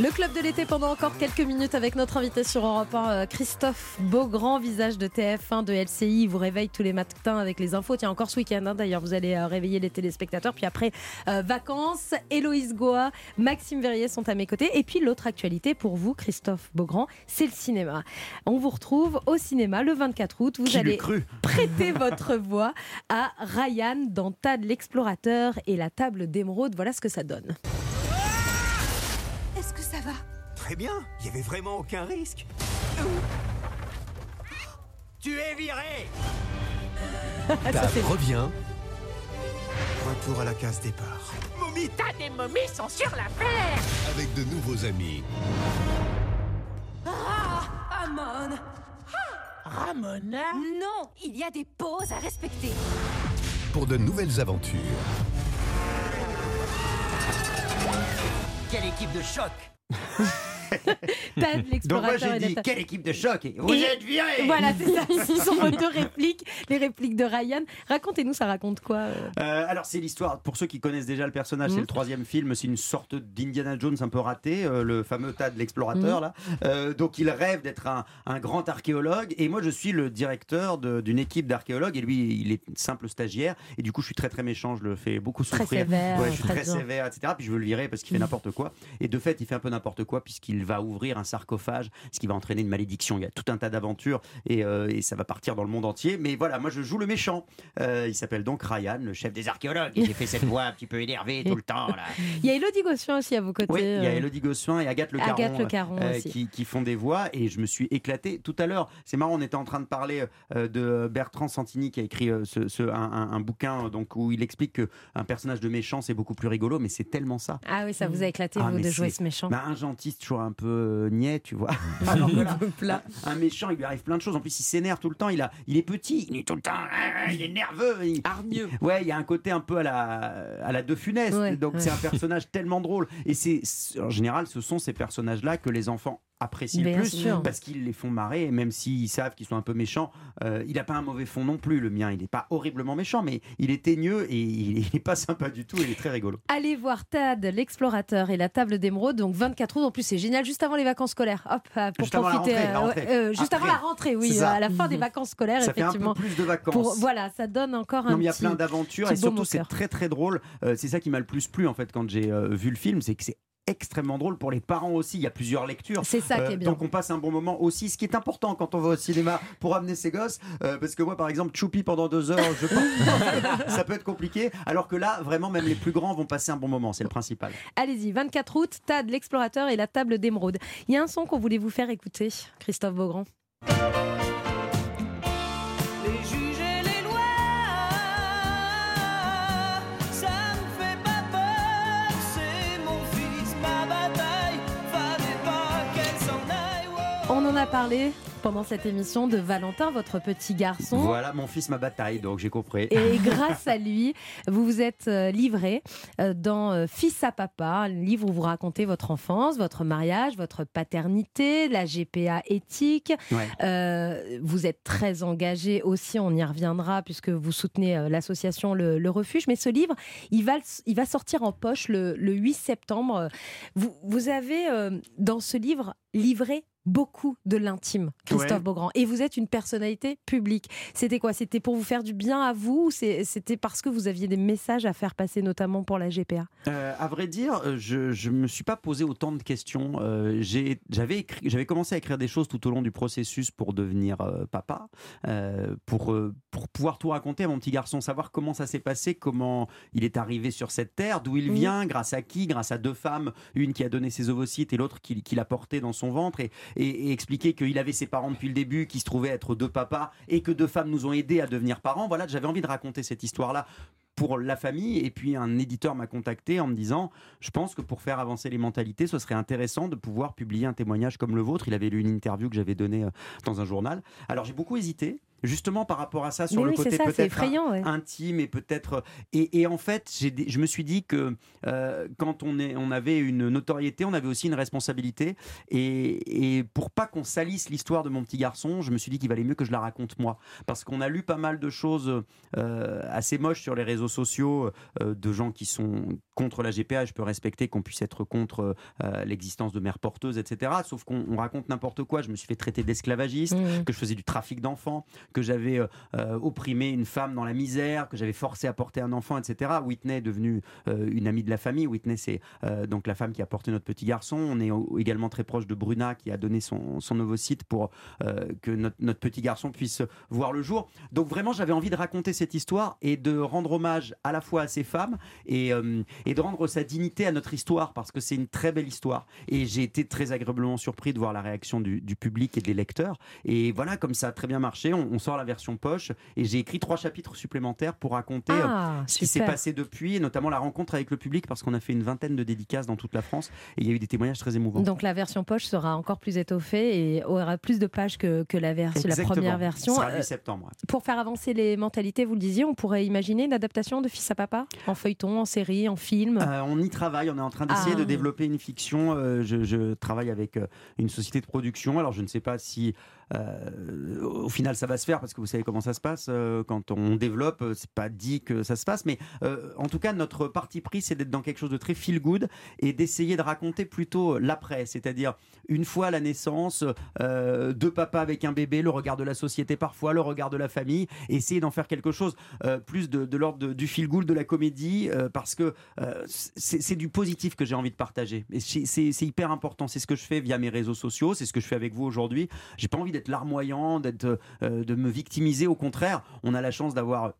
Le club de l'été pendant encore quelques minutes avec notre invité sur Europe 1, euh, Christophe Beaugrand, visage de TF1, de LCI. Il vous réveille tous les matins avec les infos. Tiens, encore ce week-end hein, d'ailleurs, vous allez euh, réveiller les téléspectateurs. Puis après, euh, vacances, Héloïse Goa, Maxime Verrier sont à mes côtés. Et puis l'autre actualité pour vous, Christophe Beaugrand, c'est le cinéma. On vous retrouve au cinéma le 24 août. Vous Qui allez cru? prêter votre voix à Ryan dans Tad l'explorateur et la table d'émeraude. Voilà ce que ça donne. Très bien, il y avait vraiment aucun risque. Tu es viré c'est- revient. Retour à la case départ. Moumi, t'as des momies sont sur la terre Avec de nouveaux amis. Ah, Amon Ramona Non, il y a des pauses à respecter. Pour de nouvelles aventures. Quelle équipe de choc Tad, Donc moi l'explorateur j'ai dit quelle équipe de choc et Vous Et- êtes virés Voilà, c'est ça. Ce sont vos deux répliques, les répliques de Ryan. Racontez-nous, ça raconte quoi euh? Euh, alors c'est l'histoire, pour ceux qui connaissent déjà le personnage, Mhm. c'est le troisième film, c'est une sorte d'Indiana Jones un peu raté, euh, le fameux tas de l'explorateur Mhm. là. Donc il rêve d'être un, un grand archéologue et moi je suis le directeur d'une équipe d'archéologues et lui il est simple stagiaire et du coup je suis très très méchant, je le fais beaucoup Très souffrir. sévère, Ouais, je suis très très sévère, etc. Puis je veux le virer parce qu'il fait n'importe quoi. Et de fait il fait un peu n'importe quoi puisqu'il va ouvrir un sarcophage, ce qui va entraîner une malédiction. Il y a tout un tas d'aventures et, euh, et ça va partir dans le monde entier. Mais voilà, moi je joue le méchant. Euh, il s'appelle donc Ryan, le chef des archéologues. Et J'ai fait cette voix un petit peu énervée tout le temps. Là. Il y a Elodie Gossuin aussi à vos côtés. Oui, il y a euh. Elodie Gossuin et Agathe Le Caron, Agathe Le Caron aussi. qui, qui font des voix et je me suis éclaté tout à l'heure. C'est marrant, on était en train de parler de Bertrand Santini qui a écrit ce, ce- un, un- un bouquin donc, où il explique qu'un personnage de méchant c'est beaucoup plus rigolo, mais c'est tellement ça. Ah oui, ça vous a éclaté, Ah, vous, de jouer ce méchant. bah, un gentil, toujours un peu euh, niais, tu vois. Alors que là, un méchant, il lui arrive plein de choses. En plus, il s'énerve tout le temps. Il, a, il est petit, il est tout le temps. ah, Il est nerveux. Il... Hargneux. Ouais, il y a un côté un peu à la, à la De Funès. Ouais, Donc, c'est un personnage tellement drôle. Et c'est en général, ce sont ces personnages-là que les enfants apprécient le plus sûr. parce qu'ils les font marrer. Et même s'ils savent qu'ils sont un peu méchants, euh, il n'a pas un mauvais fond non plus, le mien. Il n'est pas horriblement méchant, mais il est teigneux et il n'est pas sympa du tout. Il est très rigolo. Allez voir Tad, l'explorateur et la table d'émeraude, donc 24 août. En plus, c'est génial, juste avant les vacances scolaires. Hop, euh, pour Juste avant la profiter. rentrée, euh, euh, juste avant la rentrée, oui, à la fin des vacances scolaires, Ça fait un effectivement. peu plus de vacances. Pour- voilà, ça donne encore un Non, mais il y a plein d'aventures et surtout c'est très très drôle. C'est ça qui m'a le plus plu en fait quand j'ai vu le film, c'est que c'est extrêmement drôle pour les parents aussi. Il y a plusieurs lectures. C'est ça qui est bien. Donc on passe un bon moment aussi, ce qui est important quand on va au cinéma pour amener ses gosses. euh, parce que moi par exemple, Choupi pendant deux heures, je pense ça peut être compliqué. Alors que là, vraiment, même les plus grands vont passer un bon moment. C'est le principal. Allez-y, 24 août, Tad, l'explorateur et la table d'émeraude. Il y a un son qu'on voulait vous faire écouter, Christophe Beaugrand. A parlé pendant cette émission de Valentin, votre petit garçon. Voilà mon fils, ma bataille. Donc j'ai compris. Et grâce à lui, vous vous êtes euh, livré euh, dans euh, Fils à papa, un livre où vous racontez votre enfance, votre mariage, votre paternité, la GPA éthique. Ouais. Euh, vous êtes très engagé aussi, on y reviendra puisque vous soutenez l'association le, Le Refuge. Mais ce livre, il va, il va sortir en poche le, le 8 septembre. Vous, vous avez euh, dans ce livre livré beaucoup de l'intime, Christophe Ouais. Beaugrand. Et vous êtes une personnalité publique. C'était quoi? C'était pour vous faire du bien à vous C'était parce que vous aviez des messages à faire passer, notamment pour la GPA Euh, à vrai dire, euh, je ne me suis pas posé autant de questions. Euh, J'avais commencé à écrire des choses tout au long du processus pour devenir euh, papa, euh, pour, pour pouvoir tout raconter à mon petit garçon, savoir comment ça s'est passé, comment il est arrivé sur cette terre, d'où il Mhm. vient, grâce à qui, grâce à deux femmes, une qui a donné ses ovocytes et l'autre qui, qui l'a porté dans son ventre, et, et- expliquer qu'il avait ses parents depuis le début, qui se trouvaient être deux papas, et que deux femmes nous ont aidés à devenir parents. Voilà, j'avais envie de raconter cette histoire-là pour la famille. Et puis un éditeur m'a contacté en me disant, je pense que pour faire avancer les mentalités, ce serait intéressant de pouvoir publier un témoignage comme le vôtre. Il avait lu une interview que j'avais donnée euh, dans un journal. Alors j'ai beaucoup hésité. Justement par rapport à ça, sur Mais le oui, côté peut-être ouais. intime et peut-être et, et en fait je me suis dit que euh, quand on est on avait une notoriété on avait aussi une responsabilité et, et pour pas qu'on salisse l'histoire de mon petit garçon je me suis dit qu'il valait mieux que je la raconte moi parce qu'on a lu pas mal de choses euh, assez moches sur les réseaux sociaux euh, de gens qui sont contre la GPA je peux respecter qu'on puisse être contre euh, l'existence de mères porteuses etc sauf qu'on on raconte n'importe quoi je me suis fait traiter d'esclavagiste Mmh. que je faisais du trafic d'enfants que j'avais euh, euh, opprimé une femme dans la misère, que j'avais forcé à porter un enfant, etc. Whitney est devenue euh, une amie de la famille. Whitney, c'est donc la femme qui a porté notre petit garçon. On est également très proche de Bruna, qui a donné son, son ovocyte pour que notre, petit garçon puisse voir le jour. Donc vraiment, j'avais envie de raconter cette histoire et de rendre hommage à la fois à ces femmes et, et de rendre sa dignité à notre histoire, parce que c'est une très belle histoire. Et j'ai été très agréablement surpris de voir la réaction du, du public et des lecteurs. Et voilà, comme ça a très bien marché, on, on sort la version poche et j'ai écrit trois chapitres supplémentaires pour raconter Ah, euh, ce qui s'est passé depuis, et notamment la rencontre avec le public, parce qu'on a fait une vingtaine de dédicaces dans toute la France et il y a eu des témoignages très émouvants. Donc la version poche sera encore plus étoffée et aura plus de pages que, que la, version, la première version. Sera Euh, 10 septembre. Pour faire avancer les mentalités, vous le disiez, on pourrait imaginer une adaptation de Fils à Papa en feuilleton, en série, en film? Euh, on y travaille, on est en train d'essayer Ah. de développer une fiction. Euh, je, je travaille avec une société de production. Alors je ne sais pas si au final ça va se faire parce que vous savez comment ça se passe euh, quand on développe. euh, C'est pas dit que ça se passe, mais euh, en tout cas notre parti pris c'est d'être dans quelque chose de très feel good et d'essayer de raconter plutôt l'après, c'est-à-dire une fois la naissance, euh, deux papas avec un bébé, le regard de la société parfois, le regard de la famille, essayer d'en faire quelque chose euh, plus de, l'ordre du feel good, de la comédie, euh, parce que euh, c'est du positif que j'ai envie de partager. Et c'est hyper important. C'est ce que je fais via mes réseaux sociaux, c'est ce que je fais avec vous aujourd'hui. J'ai pas envie d'être larmoyant, d'être, euh, de me victimiser. Au contraire, on a la chance d'avoir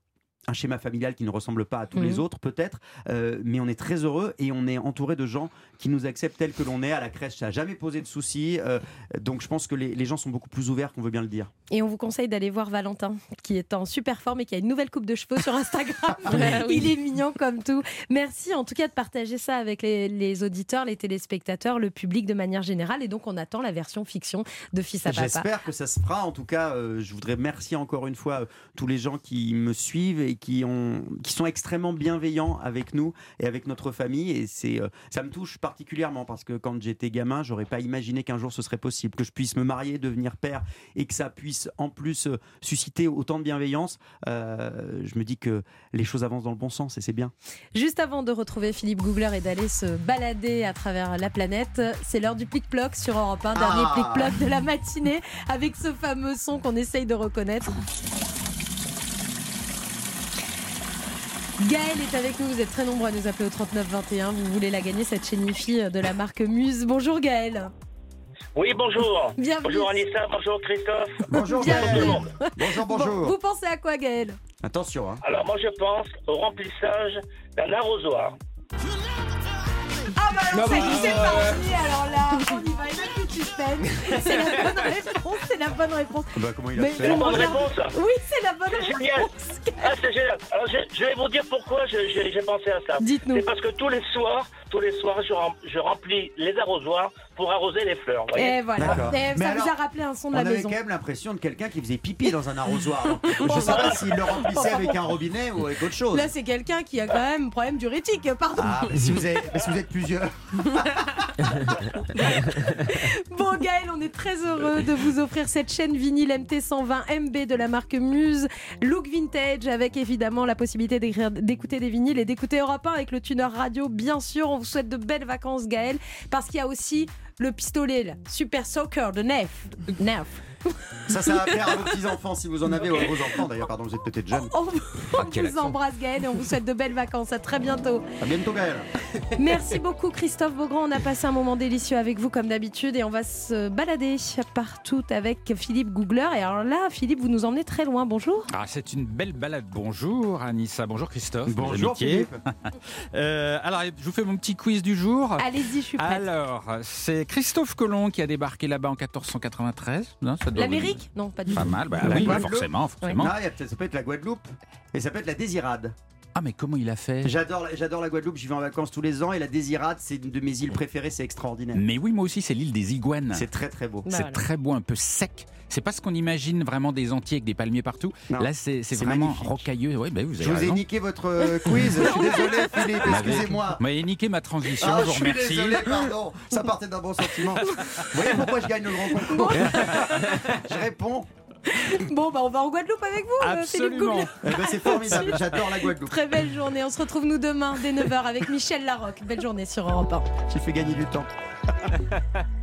un schéma familial qui ne ressemble pas à tous Mhm. les autres peut-être, euh, mais on est très heureux et on est entouré de gens qui nous acceptent tels que l'on est. À la crèche, ça n'a jamais posé de soucis, euh, donc je pense que les, les gens sont beaucoup plus ouverts qu'on veut bien le dire. Et on vous conseille d'aller voir Valentin, qui est en super forme et qui a une nouvelle coupe de cheveux sur Instagram. Il est mignon comme tout. Merci en tout cas de partager ça avec les, les auditeurs, les téléspectateurs, le public de manière générale. Et donc on attend la version fiction de Fils à Papa. J'espère que ça se fera. En tout cas, euh, je voudrais remercier encore une fois euh, tous les gens qui me suivent et qui, ont, qui sont extrêmement bienveillants avec nous et avec notre famille. Et c'est, euh, ça me touche particulièrement parce que quand j'étais gamin, j'aurais pas imaginé qu'un jour ce serait possible, que je puisse me marier, devenir père et que ça puisse en plus euh, susciter autant de bienveillance. Euh, je me dis que les choses avancent dans le bon sens et c'est bien. Juste avant de retrouver Philippe Googler et d'aller se balader à travers la planète, c'est l'heure du plic-ploc sur Europe 1, dernier Ah. plic-ploc de la matinée avec ce fameux son qu'on essaye de reconnaître. Gaël est avec nous, vous êtes très nombreux à nous appeler au 3921, vous voulez la gagner cette chaîne IFI de la marque Muse. Bonjour Gaël. Oui, bonjour. Bienvenue. Bonjour Anissa, bonjour Christophe. Bonjour le monde. Bonjour, Bon, vous pensez à quoi Gaël Attention, hein. Alors moi je pense au remplissage d'un arrosoir. Ah bah alors Non, ça y est, c'est euh, parti alors là, on y va, C'est la bonne réponse, c'est la bonne réponse. Bah, comment il Mais- C'est la bonne réponse Oui, c'est la bonne réponse. génial Ah c'est génial Alors je, je vais vous dire pourquoi j'ai pensé à ça. Dites-nous. C'est parce que tous les soirs, tous les soirs je, rem- je remplis les arrosoirs pour arroser les fleurs. vous voyez Et voilà, D'accord. Eh, Mais ça vous alors, a rappelé un son de On la avait maison. quand même l'impression de quelqu'un qui faisait pipi dans un arrosoir. Donc, je ne sais pas s'il le remplissait avec un robinet ou avec autre chose. Là, c'est quelqu'un qui a quand même un problème diurétique, pardon. Ah, mais si vous, avez, mais si vous êtes plusieurs. Bon Gaël, on est très heureux de vous offrir cette chaîne vinyle MT120 MB de la marque Muse, look vintage avec évidemment la possibilité d'écrire- d'écouter des vinyles et d'écouter Europe 1 avec le tuner radio bien sûr. On vous souhaite de belles vacances Gaël parce qu'il y a aussi le pistolet Super Soccer de Nef. Nef. Ça, ça va plaire à vos petits-enfants si vous en avez, ou à vos enfants d'ailleurs, pardon, vous êtes peut-être jeunes. On, on quel vous accent. embrasse Gaël et on vous souhaite de belles vacances. À très bientôt. À bientôt, Gaël. Merci beaucoup Christophe Beaugrand. On a passé un moment délicieux avec vous comme d'habitude et on va se balader partout avec Philippe Googler. Et alors là, Philippe, vous nous emmenez très loin. Bonjour. Ah, c'est une belle balade. Bonjour Anissa, bonjour Christophe. Bonjour. Philippe. Euh, alors, je vous fais mon petit quiz du jour. Allez-y, je suis prête. Alors, c'est Christophe Colomb qui a débarqué là-bas en 1493. Non, ça doit L'Amérique Non, pas du Pas tout. mal, bah oui, Guadeloupe. forcément, forcément. Non, il y a peut-être- ça peut être la Guadeloupe. Et ça peut être la Désirade. Ah, mais comment il a fait? J'adore, j'adore la Guadeloupe, j'y vais en vacances tous les ans et la Désirade, c'est une de mes îles préférées, c'est extraordinaire. Mais oui, moi aussi, c'est l'île des iguanes. C'est très très beau. C'est très beau, un peu sec. C'est pas ce qu'on imagine vraiment des Antilles avec des palmiers partout. Non. Là, c'est c'est C'est vraiment magnifique. rocailleux. Bah, vous avez Je vous ai niqué votre euh, quiz, je suis désolé Philippe, excusez-moi. Vous m'avez niqué ma transition, Ah, je vous je suis remercie. désolé, pardon. Ça partait d'un bon sentiment. Vous voyez pourquoi je gagne le grand concours Je réponds. Bon, bah on va en Guadeloupe avec vous, euh, Philippe Absolument. Googler. Eh ben, c'est formidable, j'adore la Guadeloupe. Très belle journée. On se retrouve nous demain dès 9h avec Michel Larocque. Belle journée sur Europe 1. Qui fait gagner du temps.